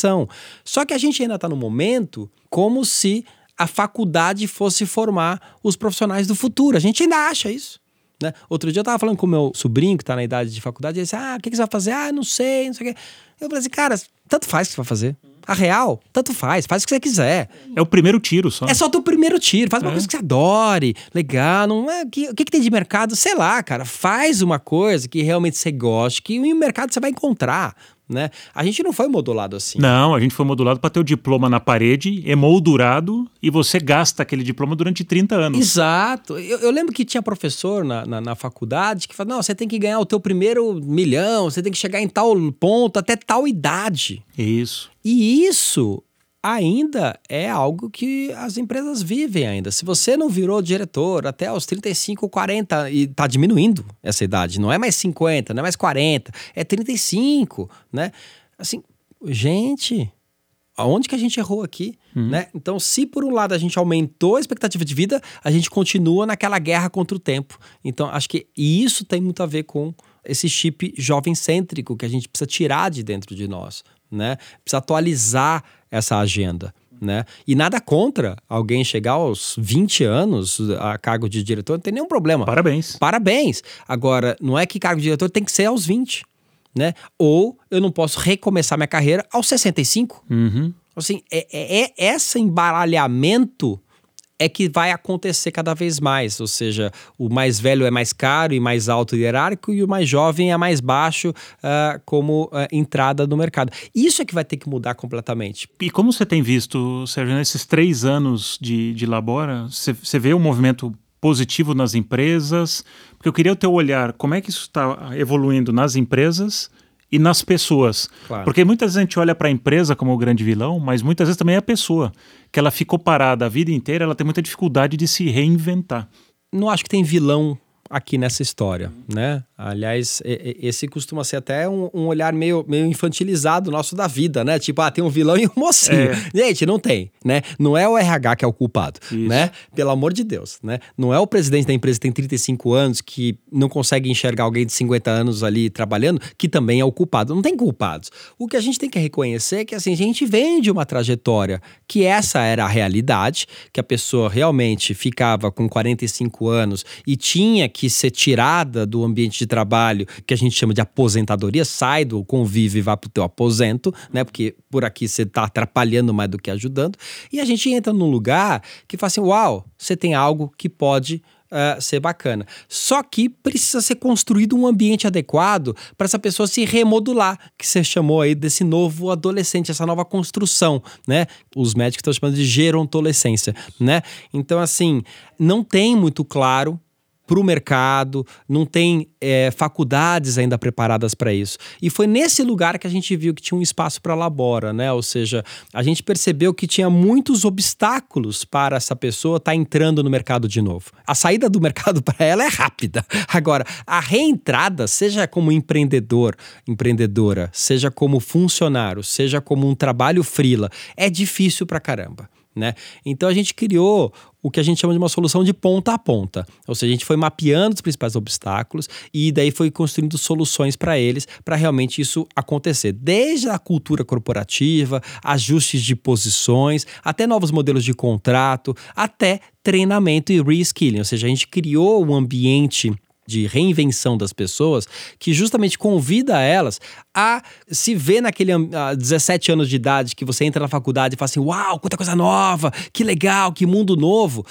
Só que a gente ainda está no momento como se a faculdade fosse formar os profissionais do futuro. A gente ainda acha isso. Né? Outro dia eu estava falando com o meu sobrinho, que está na idade de faculdade, e ele disse: Ah, o que, que você vai fazer? Ah, não sei, não sei o quê. Eu falei assim, cara, tanto faz o que você vai fazer. A real, tanto faz, faz o que você quiser. É o primeiro tiro só. É só o teu primeiro tiro. Faz uma é. coisa que você adore, legal. Não é, que, o que, que tem de mercado? Sei lá, cara. Faz uma coisa que realmente você goste, que o mercado você vai encontrar né? A gente não foi modulado assim. Não, a gente foi modulado para ter o diploma na parede, emoldurado, e você gasta aquele diploma durante 30 anos. Exato. Eu, eu lembro que tinha professor na, na, na, faculdade que falava: não, você tem que ganhar o teu primeiro milhão, você tem que chegar em tal ponto, até tal idade. Isso. E isso ainda é algo que as empresas vivem ainda. Se você não virou diretor até os 35, 40 e está diminuindo essa idade, não é mais 50, não é mais 40, é 35, né? Assim, gente, aonde que a gente errou aqui, uhum. né? Então, se por um lado a gente aumentou a expectativa de vida, a gente continua naquela guerra contra o tempo. Então, acho que isso tem muito a ver com esse chip jovem cêntrico que a gente precisa tirar de dentro de nós, né? Precisa atualizar essa agenda. Né? E nada contra alguém chegar aos 20 anos a cargo de diretor, não tem nenhum problema. Parabéns. Parabéns. Agora, não é que cargo de diretor tem que ser aos 20, né? Ou eu não posso recomeçar minha carreira aos 65. Uhum. Assim, é, é, é esse embaralhamento é que vai acontecer cada vez mais, ou seja, o mais velho é mais caro e mais alto hierárquico e o mais jovem é mais baixo uh, como uh, entrada no mercado. Isso é que vai ter que mudar completamente. E como você tem visto, Sérgio, nesses três anos de, de Labora, você vê um movimento positivo nas empresas? Porque eu queria o teu olhar, como é que isso está evoluindo nas empresas e nas pessoas. Claro. Porque muitas vezes a gente olha para a empresa como o grande vilão, mas muitas vezes também é a pessoa, que ela ficou parada a vida inteira, ela tem muita dificuldade de se reinventar. Não acho que tem vilão aqui nessa história, né? Aliás, esse costuma ser até um, um, olhar meio, meio infantilizado nosso da vida, né? Tipo, ah, tem um vilão e um mocinho. É. Gente, não tem, né? Não é o RH que é o culpado, Isso. né? Pelo amor de Deus, né? Não é o presidente da empresa que tem 35 anos que não consegue enxergar alguém de 50 anos ali trabalhando que também é o culpado. Não tem culpados. O que a gente tem que reconhecer é que, assim, a gente vem de uma trajetória que essa era a realidade, que a pessoa realmente ficava com 45 anos e tinha que ser tirada do ambiente de trabalho, que a gente chama de aposentadoria, sai do convívio e vai para o teu aposento, né? Porque por aqui você está atrapalhando mais do que ajudando. E a gente entra num lugar que fala assim: uau, você tem algo que pode Uh, ser bacana. Só que precisa ser construído um ambiente adequado para essa pessoa se remodular, que você chamou aí desse novo adolescente, essa nova construção, né? Os médicos estão chamando de gerontolescência, né? Então, assim, não tem muito claro para o mercado, não tem é, faculdades ainda preparadas para isso. E foi nesse lugar que a gente viu que tinha um espaço para labora, né? Ou seja, a gente percebeu que tinha muitos obstáculos para essa pessoa estar tá entrando no mercado de novo. A saída do *laughs* mercado para ela é rápida. Agora, a reentrada, seja como empreendedor, empreendedora, seja como funcionário, seja como um trabalho frila, é difícil para caramba. Né? Então a gente criou o que a gente chama de uma solução de ponta a ponta. Ou seja, a gente foi mapeando os principais obstáculos e daí foi construindo soluções para eles para realmente isso acontecer. Desde a cultura corporativa, ajustes de posições, até novos modelos de contrato, até treinamento e reskilling. Ou seja, a gente criou um ambiente de reinvenção das pessoas, que justamente convida elas a se ver naquele a 17 anos de idade que você entra na faculdade e fala assim: "Uau, quanta coisa nova, que legal, que mundo novo".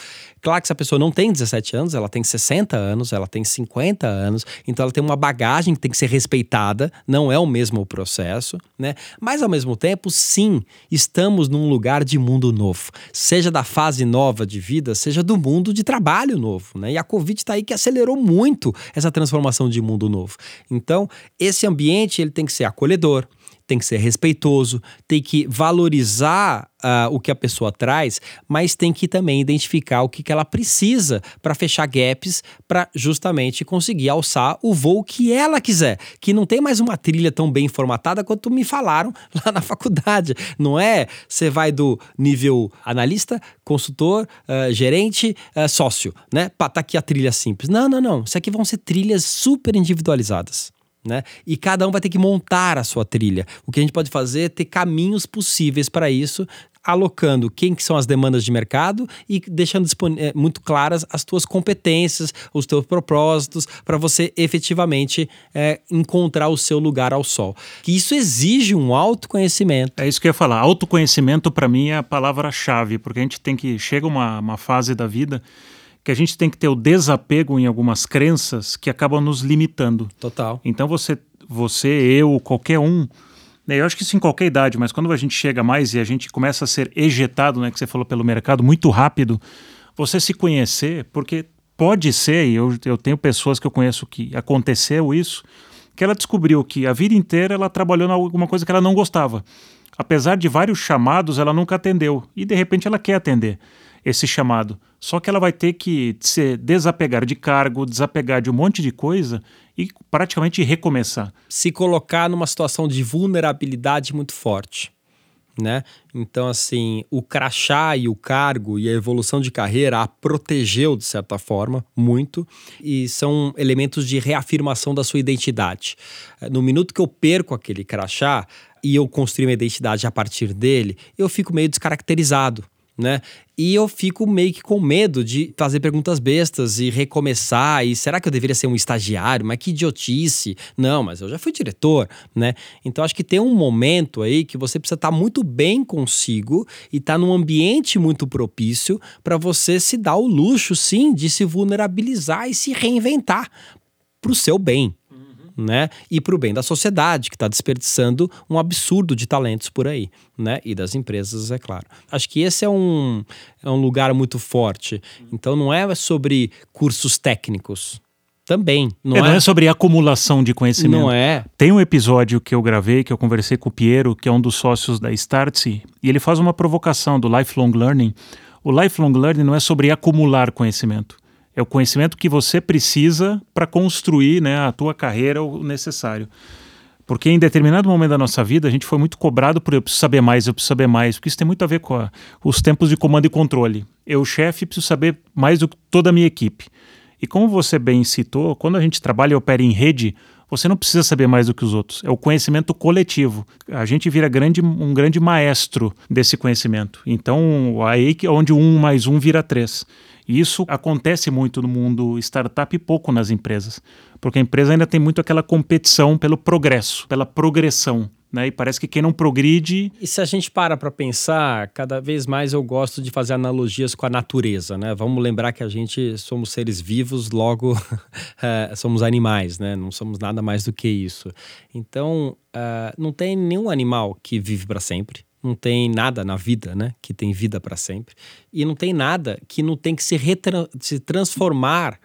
Claro que essa pessoa não tem 17 anos, ela tem 60 anos, ela tem 50 anos, então ela tem uma bagagem que tem que ser respeitada, não é o mesmo processo, né? Mas ao mesmo tempo, sim, estamos num lugar de mundo novo, seja da fase nova de vida, seja do mundo de trabalho novo, né? E a Covid está aí que acelerou muito essa transformação de mundo novo. Então, esse ambiente ele tem que ser acolhedor, tem que ser respeitoso, tem que valorizar uh, o que a pessoa traz, mas tem que também identificar o que, que ela precisa para fechar gaps, para justamente conseguir alçar o voo que ela quiser. Que não tem mais uma trilha tão bem formatada quanto me falaram *laughs* lá na faculdade. Não é você vai do nível analista, consultor, uh, gerente, uh, sócio, né? Pá, tá aqui a trilha simples. Não, não, não. Isso aqui vão ser trilhas super individualizadas. Né? E cada um vai ter que montar a sua trilha. O que a gente pode fazer é ter caminhos possíveis para isso, alocando quem que são as demandas de mercado e deixando eh, muito claras as tuas competências, os teus propósitos, para você efetivamente é, encontrar o seu lugar ao sol. Que isso exige um autoconhecimento. É isso que eu ia falar. Autoconhecimento, para mim, é a palavra-chave, porque a gente tem que. Chega uma, uma fase da vida que a gente tem que ter o desapego em algumas crenças que acabam nos limitando. Total. Então você, você, eu, qualquer um, né, eu acho que isso em qualquer idade, mas quando a gente chega mais e a gente começa a ser ejetado, né, que você falou pelo mercado, muito rápido, você se conhecer, porque pode ser, e eu, eu tenho pessoas que eu conheço que aconteceu isso, que ela descobriu que a vida inteira ela trabalhou em alguma coisa que ela não gostava. Apesar de vários chamados, ela nunca atendeu. E de repente ela quer atender esse chamado. Só que ela vai ter que se desapegar de cargo, desapegar de um monte de coisa e praticamente recomeçar. Se colocar numa situação de vulnerabilidade muito forte. Né? Então, assim, o crachá e o cargo e a evolução de carreira a protegeu, de certa forma, muito, e são elementos de reafirmação da sua identidade. No minuto que eu perco aquele crachá e eu construir uma identidade a partir dele, eu fico meio descaracterizado né? E eu fico meio que com medo de fazer perguntas bestas e recomeçar. E será que eu deveria ser um estagiário? Mas que idiotice! Não, mas eu já fui diretor, né? Então acho que tem um momento aí que você precisa estar tá muito bem consigo e estar tá num ambiente muito propício para você se dar o luxo, sim, de se vulnerabilizar e se reinventar para o seu bem, né? E para o bem da sociedade, que está desperdiçando um absurdo de talentos por aí, né? E das empresas, é claro. Acho que esse é um, é um lugar muito forte. Então não é sobre cursos técnicos. Também. Não é, é, não é sobre acumulação de conhecimento. Não é. Tem um episódio que eu gravei, que eu conversei com o Piero, que é um dos sócios da Startse, e ele faz uma provocação do lifelong learning. O lifelong learning não é sobre acumular conhecimento É o conhecimento que você precisa para construir né, a tua carreira o necessário. Porque em determinado momento da nossa vida a gente foi muito cobrado por eu preciso saber mais, eu preciso saber mais, porque isso tem muito a ver com a, os tempos de comando e controle. Eu, chefe, preciso saber mais do que toda a minha equipe. E como você bem citou, quando a gente trabalha e opera em rede, você não precisa saber mais do que os outros. É o conhecimento coletivo. A gente vira grande, um grande maestro desse conhecimento. Então, aí é onde um mais um vira três. E isso acontece muito no mundo startup e pouco nas empresas, porque a empresa ainda tem muito aquela competição pelo progresso, pela progressão. Né? E parece que quem não progride. E se a gente para para pensar, cada vez mais eu gosto de fazer analogias com a natureza, né? Vamos lembrar que a gente somos seres vivos, logo é, *laughs* somos animais, né? Não somos nada mais do que isso. Então, uh, não tem nenhum animal que vive para sempre não tem nada na vida, né, que tem vida para sempre, e não tem nada que não tem que se, se transformar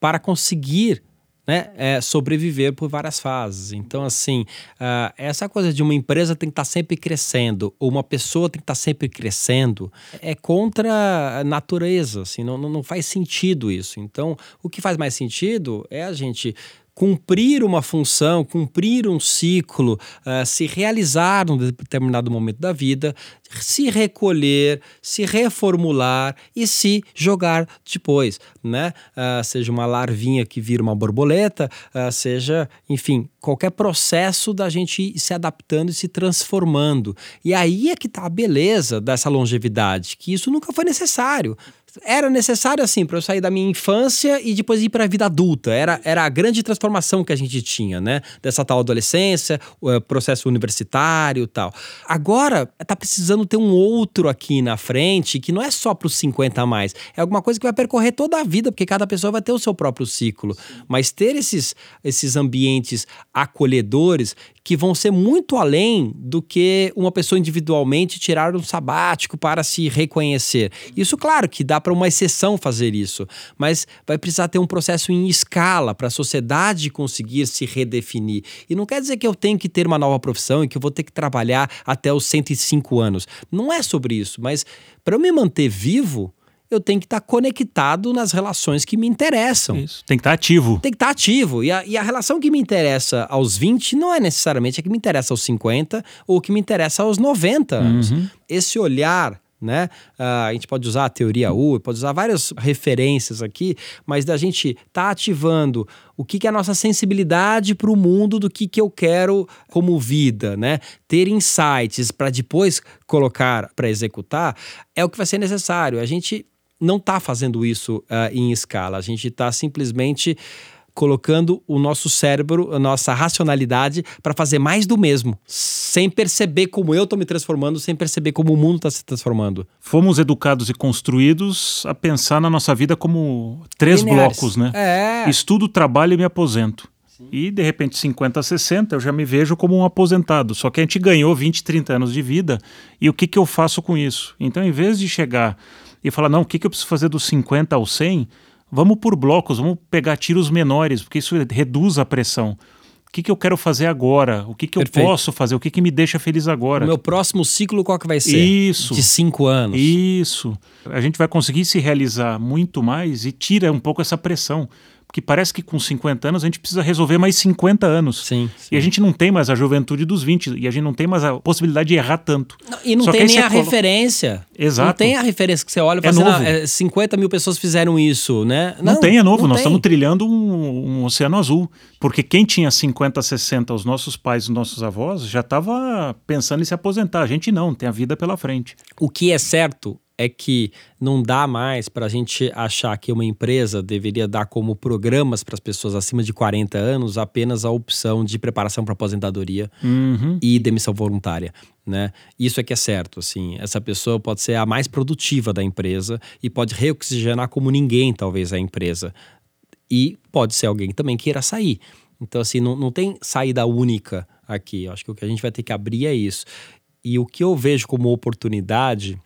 para conseguir né, é, sobreviver por várias fases. Então, assim, uh, essa coisa de uma empresa tem que estar tá sempre crescendo, ou uma pessoa tem que estar tá sempre crescendo, é contra a natureza, assim, não, não faz sentido isso. Então, o que faz mais sentido é a gente cumprir uma função, cumprir um ciclo, uh, se realizar num determinado momento da vida, se recolher, se reformular e se jogar depois, né? Uh, seja uma larvinha que vira uma borboleta, uh, seja, enfim, qualquer processo da gente ir se adaptando e se transformando. E aí é que tá a beleza dessa longevidade, que isso nunca foi necessário era necessário assim para eu sair da minha infância e depois ir para a vida adulta. Era, era a grande transformação que a gente tinha, né? Dessa tal adolescência, o eh, processo universitário e tal. Agora tá precisando ter um outro aqui na frente que não é só para os 50 a mais, é alguma coisa que vai percorrer toda a vida, porque cada pessoa vai ter o seu próprio ciclo. Mas ter esses, esses ambientes acolhedores que vão ser muito além do que uma pessoa individualmente tirar um sabático para se reconhecer. Isso, claro, que dá para uma exceção fazer isso, mas vai precisar ter um processo em escala para a sociedade conseguir se redefinir. E não quer dizer que eu tenho que ter uma nova profissão e que eu vou ter que trabalhar até os 105 anos. Não é sobre isso, mas para eu me manter vivo, eu tenho que estar tá conectado nas relações que me interessam. Isso. Tem que estar tá ativo. Tem que estar tá ativo. E a, e a relação que me interessa aos 20 não é necessariamente a que me interessa aos 50 ou que me interessa aos 90 anos. Uhum. Esse olhar né? Uh, a gente pode usar a teoria U, pode usar várias referências aqui, mas da gente estar tá ativando o que, que é a nossa sensibilidade para o mundo do que, que eu quero como vida, né? Ter insights para depois colocar para executar é o que vai ser necessário. A gente não está fazendo isso uh, em escala. A gente está simplesmente colocando o nosso cérebro, a nossa racionalidade para fazer mais do mesmo, sem perceber como eu estou me transformando, sem perceber como o mundo está se transformando. Fomos educados e construídos a pensar na nossa vida como três Lineares. blocos, né? É. Estudo, trabalho e me aposento. E de repente, 50, 60, eu já me vejo como um aposentado. Só que a gente ganhou 20, 30 anos de vida. E o que, que eu faço com isso? Então, em vez de chegar e falar, não, o que, que eu preciso fazer dos 50 ao 100? Vamos por blocos, vamos pegar tiros menores, porque isso reduz a pressão. O que, que eu quero fazer agora? O que, que eu posso fazer? O que, que me deixa feliz agora? O meu próximo ciclo qual que vai ser? Isso. De cinco anos. Isso. A gente vai conseguir se realizar muito mais e tira um pouco essa pressão. Porque parece que com 50 anos a gente precisa resolver mais 50 anos. Sim, sim. E a gente não tem mais a juventude dos 20. E a gente não tem mais a possibilidade de errar tanto. Não, e não Só tem nem a colo... referência. Exato. Não tem a referência que você olha e é fala assim, novo. 50 mil pessoas fizeram isso, né? Não, não tem, é novo. Nós tem. estamos trilhando um, um, oceano azul. Porque quem tinha 50, 60, os nossos pais, os nossos avós, já estava pensando em se aposentar. A gente não, tem a vida pela frente. O que é certo é que não dá mais para a gente achar que uma empresa deveria dar como programas para as pessoas acima de 40 anos apenas a opção de preparação para aposentadoria uhum. e demissão voluntária. Né? Isso é que é certo, assim, essa pessoa pode ser a mais produtiva da empresa e pode reoxigenar como ninguém, talvez, a empresa. E pode ser alguém que também queira sair. Então, assim, não, não tem saída única aqui. Eu acho que o que a gente vai ter que abrir é isso. E o que eu vejo como oportunidade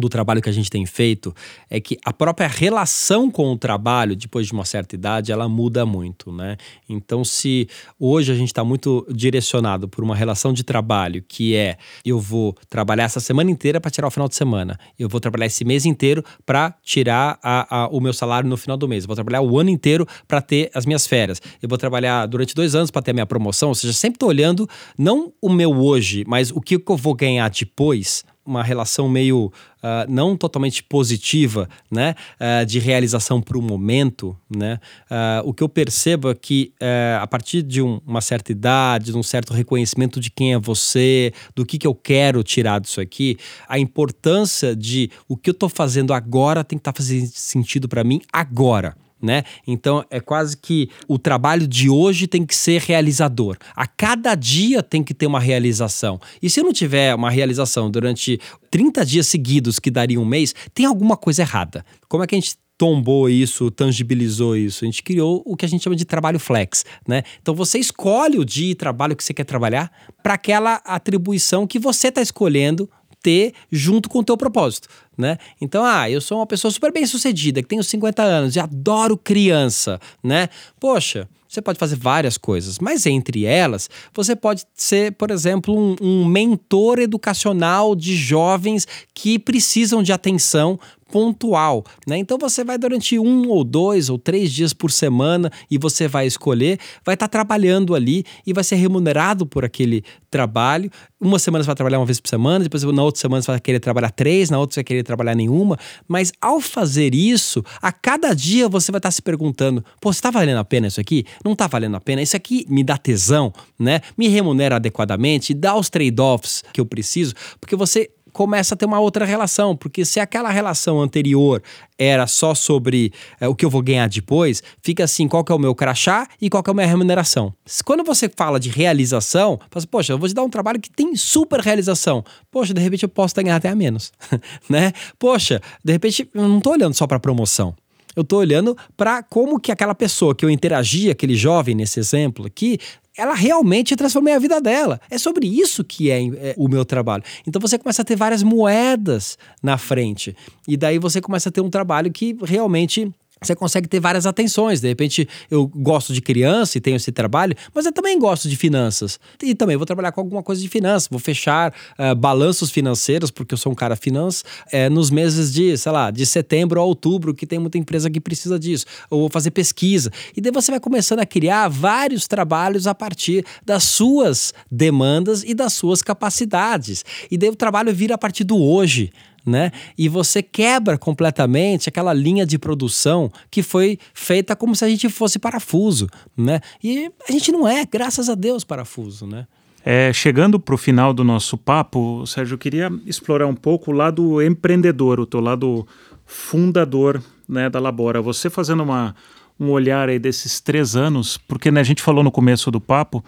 do trabalho que a gente tem feito é que a própria relação com o trabalho, depois de uma certa idade, ela muda muito, né? Então, se hoje a gente está muito direcionado por uma relação de trabalho que é eu vou trabalhar essa semana inteira para tirar o final de semana, eu vou trabalhar esse mês inteiro para tirar a, a, o meu salário no final do mês, eu vou trabalhar o ano inteiro para ter as minhas férias, eu vou trabalhar durante dois anos para ter a minha promoção, ou seja, sempre estou olhando não o meu hoje, mas o que eu vou ganhar depois uma relação meio uh, não totalmente positiva, né, uh, de realização para o momento, né, uh, o que eu percebo é que a partir de um, uma certa idade, de um certo reconhecimento de quem é você, do que, que eu quero tirar disso aqui, a importância de o que eu estou fazendo agora tem que estar tá fazendo sentido para mim agora né? Então é quase que o trabalho de hoje tem que ser realizador. A cada dia tem que ter uma realização. E se eu não tiver uma realização durante 30 dias seguidos, que daria um mês, tem alguma coisa errada. Como é que a gente tombou isso, tangibilizou isso. A gente criou o que a gente chama de trabalho flex, né? Então você escolhe o dia e trabalho que você quer trabalhar para aquela atribuição que você está escolhendo ter junto com o teu propósito, né? Então, ah, eu sou uma pessoa super bem sucedida, que tenho 50 anos e adoro criança, né? Poxa, você pode fazer várias coisas, mas entre elas, você pode ser, por exemplo, um, um mentor educacional de jovens que precisam de atenção pontual, né? Então você vai durante um ou dois ou três dias por semana e você vai escolher, vai estar tá trabalhando ali e vai ser remunerado por aquele trabalho. Uma semana você vai trabalhar uma vez por semana, depois na outra semana você vai querer trabalhar três, na outra você vai querer trabalhar nenhuma. Mas ao fazer isso, a cada dia você vai estar tá se perguntando: pô, está valendo a pena isso aqui? Não está valendo a pena? Isso aqui me dá tesão, né? Me remunera adequadamente, dá os trade-offs que eu preciso, porque você começa a ter uma outra relação, porque se aquela relação anterior era só sobre é, o que eu vou ganhar depois, fica assim, qual que é o meu crachá e qual que é a minha remuneração. Quando você fala de realização, fala assim, poxa, eu vou te dar um trabalho que tem super realização. Poxa, de repente eu posso ganhar até a menos, *laughs* né? Poxa, de repente eu não estou olhando só para promoção eu estou olhando para como que aquela pessoa que eu interagi, aquele jovem nesse exemplo aqui, ela realmente transformei a vida dela. É sobre isso que é, é, o meu trabalho. Então você começa a ter várias moedas na frente. E daí você começa a ter um trabalho que realmente você consegue ter várias atenções. De repente, eu gosto de criança e tenho esse trabalho, mas eu também gosto de finanças. E também vou trabalhar com alguma coisa de finanças. Vou fechar uh, balanços financeiros, porque eu sou um cara finanças, uh, nos meses de, sei lá, de setembro a outubro, que tem muita empresa que precisa disso. Ou vou fazer pesquisa. E daí você vai começando a criar vários trabalhos a partir das suas demandas e das suas capacidades. E daí o trabalho vira a partir do hoje né? E você quebra completamente aquela linha de produção que foi feita como se a gente fosse parafuso, né? E a gente não é, graças a Deus, parafuso, né? É, chegando para o final do nosso papo, Sérgio, eu queria explorar um pouco o lado empreendedor, o teu lado fundador né, da Labora. Você fazendo uma, um olhar aí desses três anos, porque né, a gente falou no começo do papo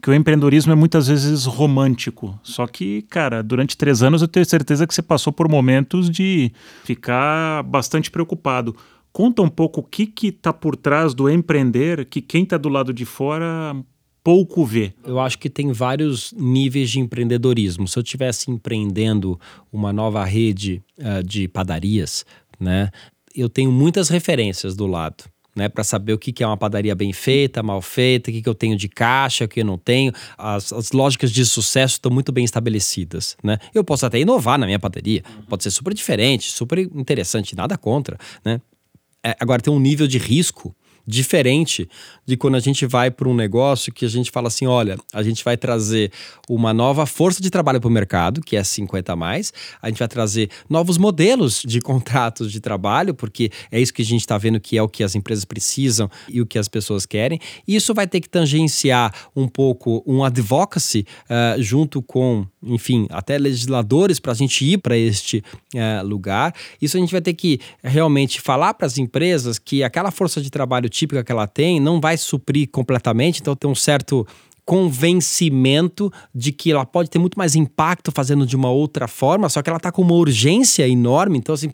que o empreendedorismo é muitas vezes romântico. Só que, cara, durante três anos eu tenho certeza que você passou por momentos de ficar bastante preocupado. Conta um pouco o que está por trás do empreender, que quem está do lado de fora pouco vê. Eu acho que tem vários níveis de empreendedorismo. Se eu estivesse empreendendo uma nova rede uh, de padarias, né, eu tenho muitas referências do lado né, para saber o que, é uma padaria bem feita, mal feita, o que, que eu tenho de caixa, o que eu não tenho. As, as lógicas de sucesso estão muito bem estabelecidas. Né? Eu posso até inovar na minha padaria, pode ser super diferente, super interessante, nada contra. Né? É, agora, tem um nível de risco diferente de quando a gente vai para um negócio que a gente fala assim: olha, a gente vai trazer uma nova força de trabalho para o mercado, que é 50 a mais, a gente vai trazer novos modelos de contratos de trabalho, porque é isso que a gente está vendo que é o que as empresas precisam e o que as pessoas querem. E isso vai ter que tangenciar um pouco um advocacy uh, junto com, enfim, até legisladores para a gente ir para este uh, lugar. Isso a gente vai ter que realmente falar para as empresas que aquela força de trabalho típica que ela tem não vai suprir completamente, então tem um certo convencimento de que ela pode ter muito mais impacto fazendo de uma outra forma, só que ela está com uma urgência enorme. Então, assim,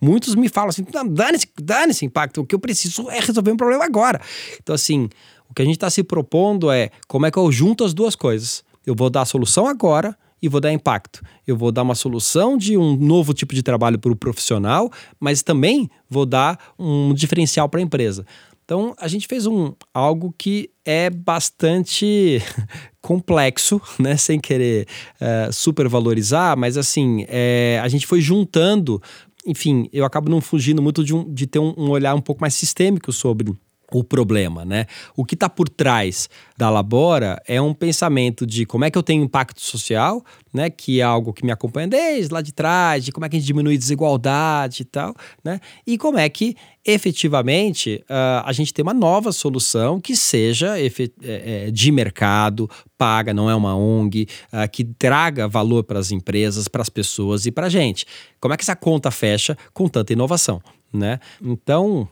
muitos me falam assim: dane-se, dane-se impacto, o que eu preciso é resolver um problema agora. Então, assim, o que a gente está se propondo é como é que eu junto as duas coisas. Eu vou dar a solução agora e vou dar impacto. Eu vou dar uma solução de um novo tipo de trabalho para o profissional, mas também vou dar um diferencial para a empresa. Então, a gente fez um, algo que é bastante *laughs* complexo, né? Sem querer uh, supervalorizar, mas assim, é, a gente foi juntando. Enfim, eu acabo não fugindo muito de, um, de ter um, um olhar um pouco mais sistêmico sobre o problema, né? O que está por trás da Labora é um pensamento de como é que eu tenho impacto social, né? Que é algo que me acompanha desde lá de trás, de como é que a gente diminui desigualdade e tal, né? E como é que efetivamente uh, a gente tem uma nova solução que seja é, é, de mercado, paga, não é uma ONG, uh, que traga valor para as empresas, para as pessoas e para a gente. Como é que essa conta fecha com tanta inovação, né? Então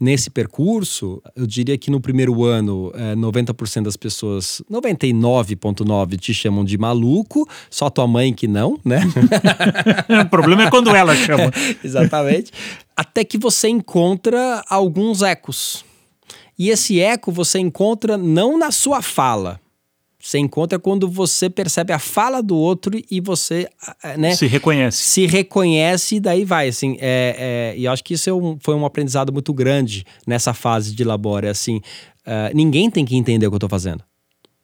nesse percurso, eu diria que no primeiro ano, é, 90% das pessoas, 99,9% te chamam de maluco, só tua mãe que não, né? *laughs* o problema é quando ela chama. *laughs* Exatamente. Até que você encontra alguns ecos. E esse eco você encontra não na sua fala, você encontra quando você percebe a fala do outro e você, né? Se reconhece. Se reconhece e daí vai, assim. É, é, e eu acho que isso é um, foi um aprendizado muito grande nessa fase de labore, assim. Uh, ninguém tem que entender o que eu estou fazendo.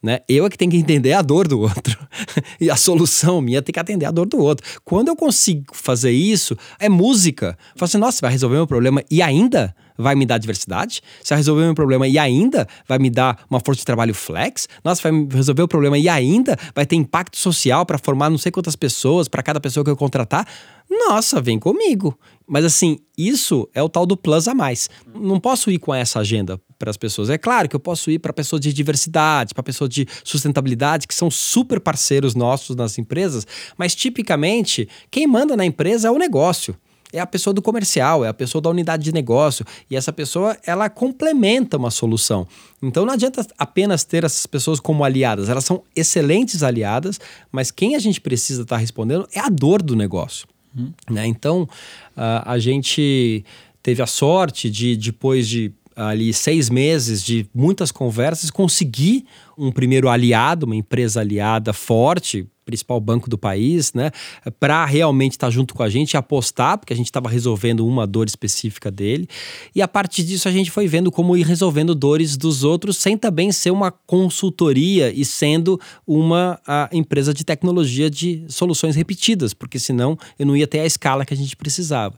Né? Eu é que tenho que entender a dor do outro. *laughs* e a solução minha tem que atender a dor do outro. Quando eu consigo fazer isso, é música. Eu falo assim, nossa, vai resolver meu problema e ainda vai me dar diversidade? Você vai resolver meu problema e ainda vai me dar uma força de trabalho flex? Nossa, vai resolver o problema e ainda vai ter impacto social para formar não sei quantas pessoas para cada pessoa que eu contratar? Nossa, vem comigo. Mas assim, isso é o tal do plus a mais. Não posso ir com essa agenda para as pessoas. É claro que eu posso ir para pessoas de diversidade, para pessoas de sustentabilidade, que são super parceiros nossos nas empresas, mas tipicamente quem manda na empresa é o negócio é a pessoa do comercial, é a pessoa da unidade de negócio. E essa pessoa, ela complementa uma solução. Então não adianta apenas ter essas pessoas como aliadas, elas são excelentes aliadas, mas quem a gente precisa estar tá respondendo é a dor do negócio. Hum. Né? Então uh, a gente teve a sorte de, depois de ali seis meses de muitas conversas, conseguir um primeiro aliado, uma empresa aliada forte, principal banco do país, né, para realmente estar tá junto com a gente e apostar, porque a gente estava resolvendo uma dor específica dele. E a partir disso a gente foi vendo como ir resolvendo dores dos outros sem também ser uma consultoria e sendo uma empresa de tecnologia de soluções repetidas, porque senão eu não ia ter a escala que a gente precisava.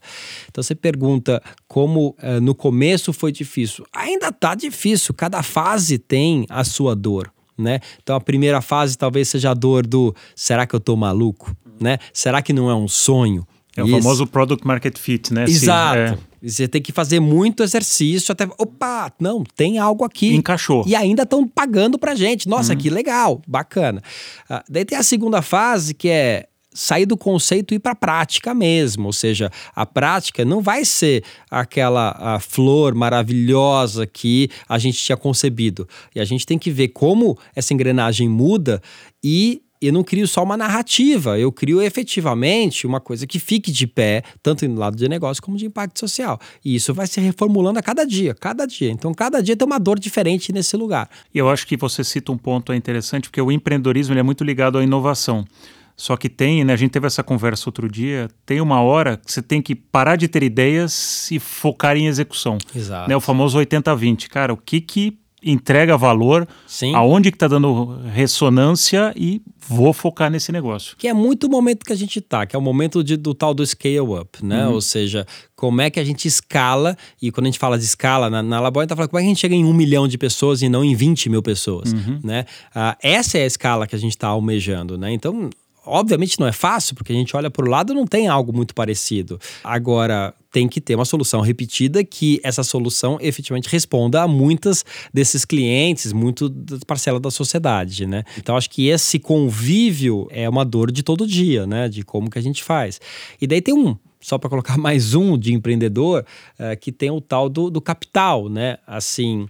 Então você pergunta como uh, no começo foi difícil. Ainda está difícil, cada fase tem a sua dor né? Então a primeira fase talvez seja a dor do será que eu tô maluco, né? Será que não é um sonho? É o famoso product market fit, né? Exato. Sim, é. Você tem que fazer muito exercício até. Opa, não, tem algo aqui. Encaixou. E ainda estão pagando pra gente. Nossa, uhum. que legal, bacana. Uh, daí tem a segunda fase que é sair do conceito e ir para a prática mesmo. Ou seja, a prática não vai ser aquela flor maravilhosa que a gente tinha concebido. E a gente tem que ver como essa engrenagem muda e eu não crio só uma narrativa, eu crio efetivamente uma coisa que fique de pé, tanto no lado de negócio como de impacto social. E isso vai se reformulando a cada dia, cada dia. Então, cada dia tem uma dor diferente nesse lugar. E eu acho que você cita um ponto interessante, porque o empreendedorismo é muito ligado à inovação. Só que tem, né? A gente teve essa conversa outro dia. Tem uma hora que você tem que parar de ter ideias e focar em execução. Exato. Né, o famoso 80-20. Cara, o que que entrega valor, Sim. aonde que está dando ressonância e vou focar nesse negócio. Que é muito o momento que a gente está, que é o momento de, do tal do scale up, né? Uhum. Ou seja, como é que a gente escala, e quando a gente fala de escala, na, na Labor, a gente tá falando como é que a gente chega em um milhão de pessoas e não em 20 mil pessoas, uhum. né? Ah, essa é a escala que a gente está almejando, né? Então, Obviamente não é fácil, porque a gente olha para o lado não tem algo muito parecido. Agora, tem que ter uma solução repetida que essa solução efetivamente responda a muitas desses clientes, muito da parcela da sociedade, né? Então acho que esse convívio é uma dor de todo dia, né? De como que a gente faz. E daí tem um só para colocar *laughs* mais um de empreendedor, uh, que tem o tal do, do capital, né? Assim,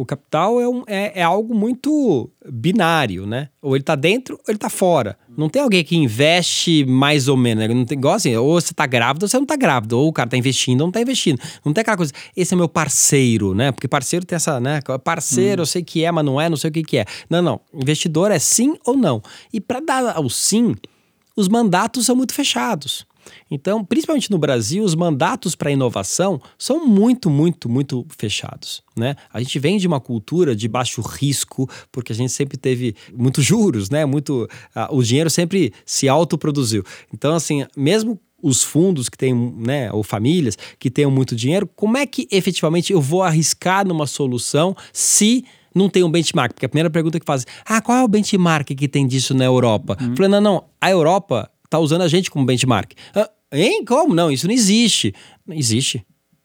O capital é, um, é, é, algo muito binário, né? Ou ele tá dentro ou ele tá fora. Não tem alguém que investe mais ou menos. Né? Não tem, igual assim, ou você tá grávido ou você não tá grávido. Ou o cara tá investindo ou não tá investindo. Não tem aquela coisa, esse é meu parceiro, né? Porque parceiro tem essa, né? Parceiro, hum. eu sei que é, mas não é, não sei o que que é. Não, não. Investidor é sim ou não. E para dar o sim, os mandatos são muito fechados. Então, principalmente no Brasil, os mandatos para inovação são muito, muito, muito fechados. Né? A gente vem de uma cultura de baixo risco, porque a gente sempre teve muitos juros, né? Muito, uh, o dinheiro sempre se autoproduziu. Então, assim, mesmo os fundos que têm, né, ou famílias que tenham muito dinheiro, como é que efetivamente eu vou arriscar numa solução se não tem um benchmark? Porque a primeira pergunta que fazem, ah, qual é o benchmark que tem disso na Europa? Uhum. Falei, não, não, a Europa está usando a gente como benchmark. Ah, hein? Como? Não, isso não existe. Não existe.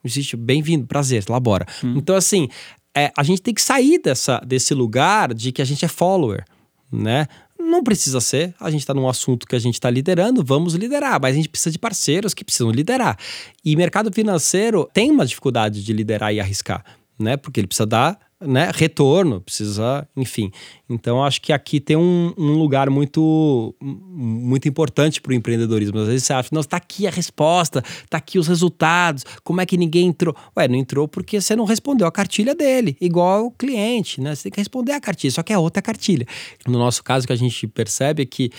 Não existe. Bem-vindo, prazer, labora. Hum. Então, assim, é, a gente tem que sair dessa, desse lugar de que a gente é follower, né? Não precisa ser, a gente está num assunto que a gente está liderando, vamos liderar, mas a gente precisa de parceiros que precisam liderar. E mercado financeiro tem uma dificuldade de liderar e arriscar, né? Porque ele precisa dar né, retorno, precisa, enfim. Então, acho que aqui tem um, um lugar muito, muito importante para o empreendedorismo. Às vezes você acha, não, está aqui a resposta, está aqui os resultados, como é que ninguém entrou? Ué, não entrou porque você não respondeu a cartilha dele, igual o cliente, né? Você tem que responder a cartilha, só que é outra cartilha. No nosso caso, o que a gente percebe é que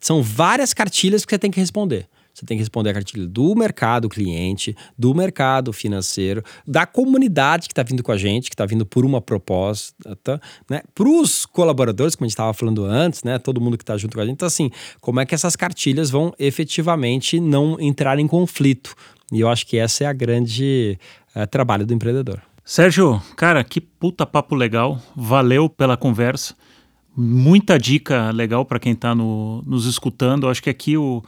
são várias cartilhas que você tem que responder. Você tem que responder a cartilha do mercado cliente, do mercado financeiro, da comunidade que está vindo com a gente, que está vindo por uma proposta, né? Para os colaboradores, como a gente estava falando antes, né? Todo mundo que está junto com a gente. Então, assim, como é que essas cartilhas vão efetivamente não entrar em conflito? E eu acho que essa é a grande é, trabalho do empreendedor. Sérgio, cara, que puta papo legal. Valeu pela conversa. Muita dica legal para quem está no, nos escutando. Eu acho que aqui o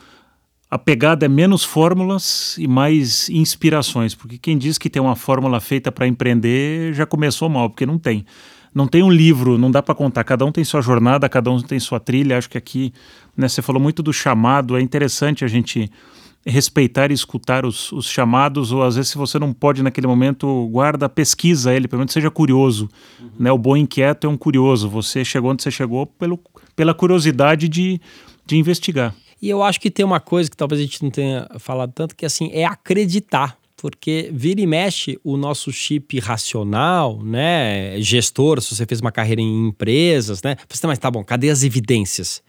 a pegada é menos fórmulas e mais inspirações, porque quem diz que tem uma fórmula feita para empreender já começou mal, porque não tem. Não tem um livro, não dá para contar. Cada um tem sua jornada, cada um tem sua trilha. Acho que aqui, né, você falou muito do chamado, é interessante a gente respeitar e escutar os, os, chamados, ou às vezes, se você não pode naquele momento, guarda, pesquisa ele, pelo menos seja curioso. Uhum. Né? O bom inquieto é um curioso. Você chegou onde você chegou pelo, pela curiosidade de, de investigar. E eu acho que tem uma coisa que talvez a gente não tenha falado tanto, que assim, é acreditar. Porque vira e mexe o nosso chip racional, né? Gestor, se você fez uma carreira em empresas, né? Você, mas tá bom, cadê as evidências?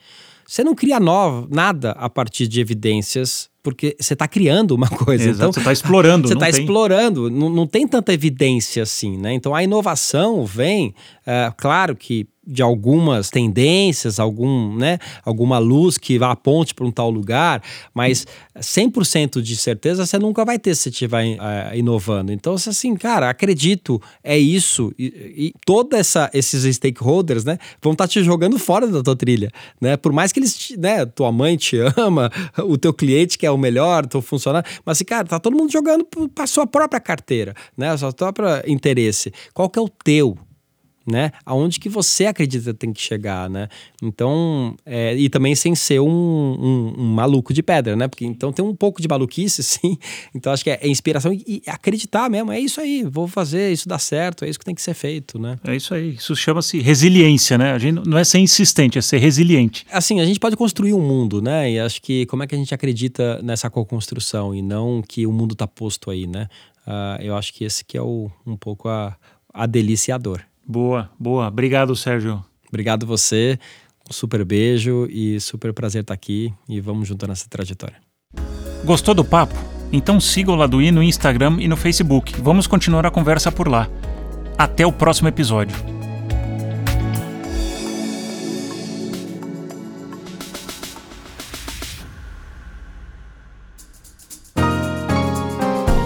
Você não cria nova, nada a partir de evidências porque você está criando uma *laughs* coisa. Exato, então, você está explorando. Você está explorando, não, não tem tanta evidência assim, né? Então a inovação vem, é, claro que de algumas tendências, algum, né, alguma luz que aponte para um tal lugar, mas 100% de certeza você nunca vai ter se estiver uh, inovando. Então, assim, cara, acredito, é isso. E, e todos esses stakeholders, né, vão estar tá te jogando fora da tua trilha, né? Por mais que eles, né, tua mãe te *laughs* ama, o teu cliente que é o melhor, teu funcionário, mas assim, cara, tá todo mundo jogando para sua própria carteira, né? Sua própria interesse. Qual que é o teu? Né? Aonde que você acredita que tem que chegar, né? Então, é, e também sem ser um, um, um, maluco de pedra, né? Porque então tem um pouco de maluquice, *laughs* sim. Então acho que é, é, inspiração e, e acreditar mesmo. É isso aí, vou fazer, isso dá certo, é isso que tem que ser feito, né? É isso aí. Isso chama-se resiliência, né? A gente não é ser insistente, é ser resiliente. Assim, a gente pode construir um mundo, né? E acho que como é que a gente acredita nessa co-construção e não que o mundo tá posto aí, né? Uh, eu acho que esse que é o, um pouco a, a deliciador. Boa, boa. Obrigado, Sérgio. Obrigado você. Um super beijo e super prazer estar aqui e vamos junto nessa trajetória. Gostou do papo? Então siga o Laduí no Instagram e no Facebook. Vamos continuar a conversa por lá. Até o próximo episódio.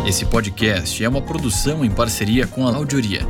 Esse podcast é uma produção em parceria com a Audioria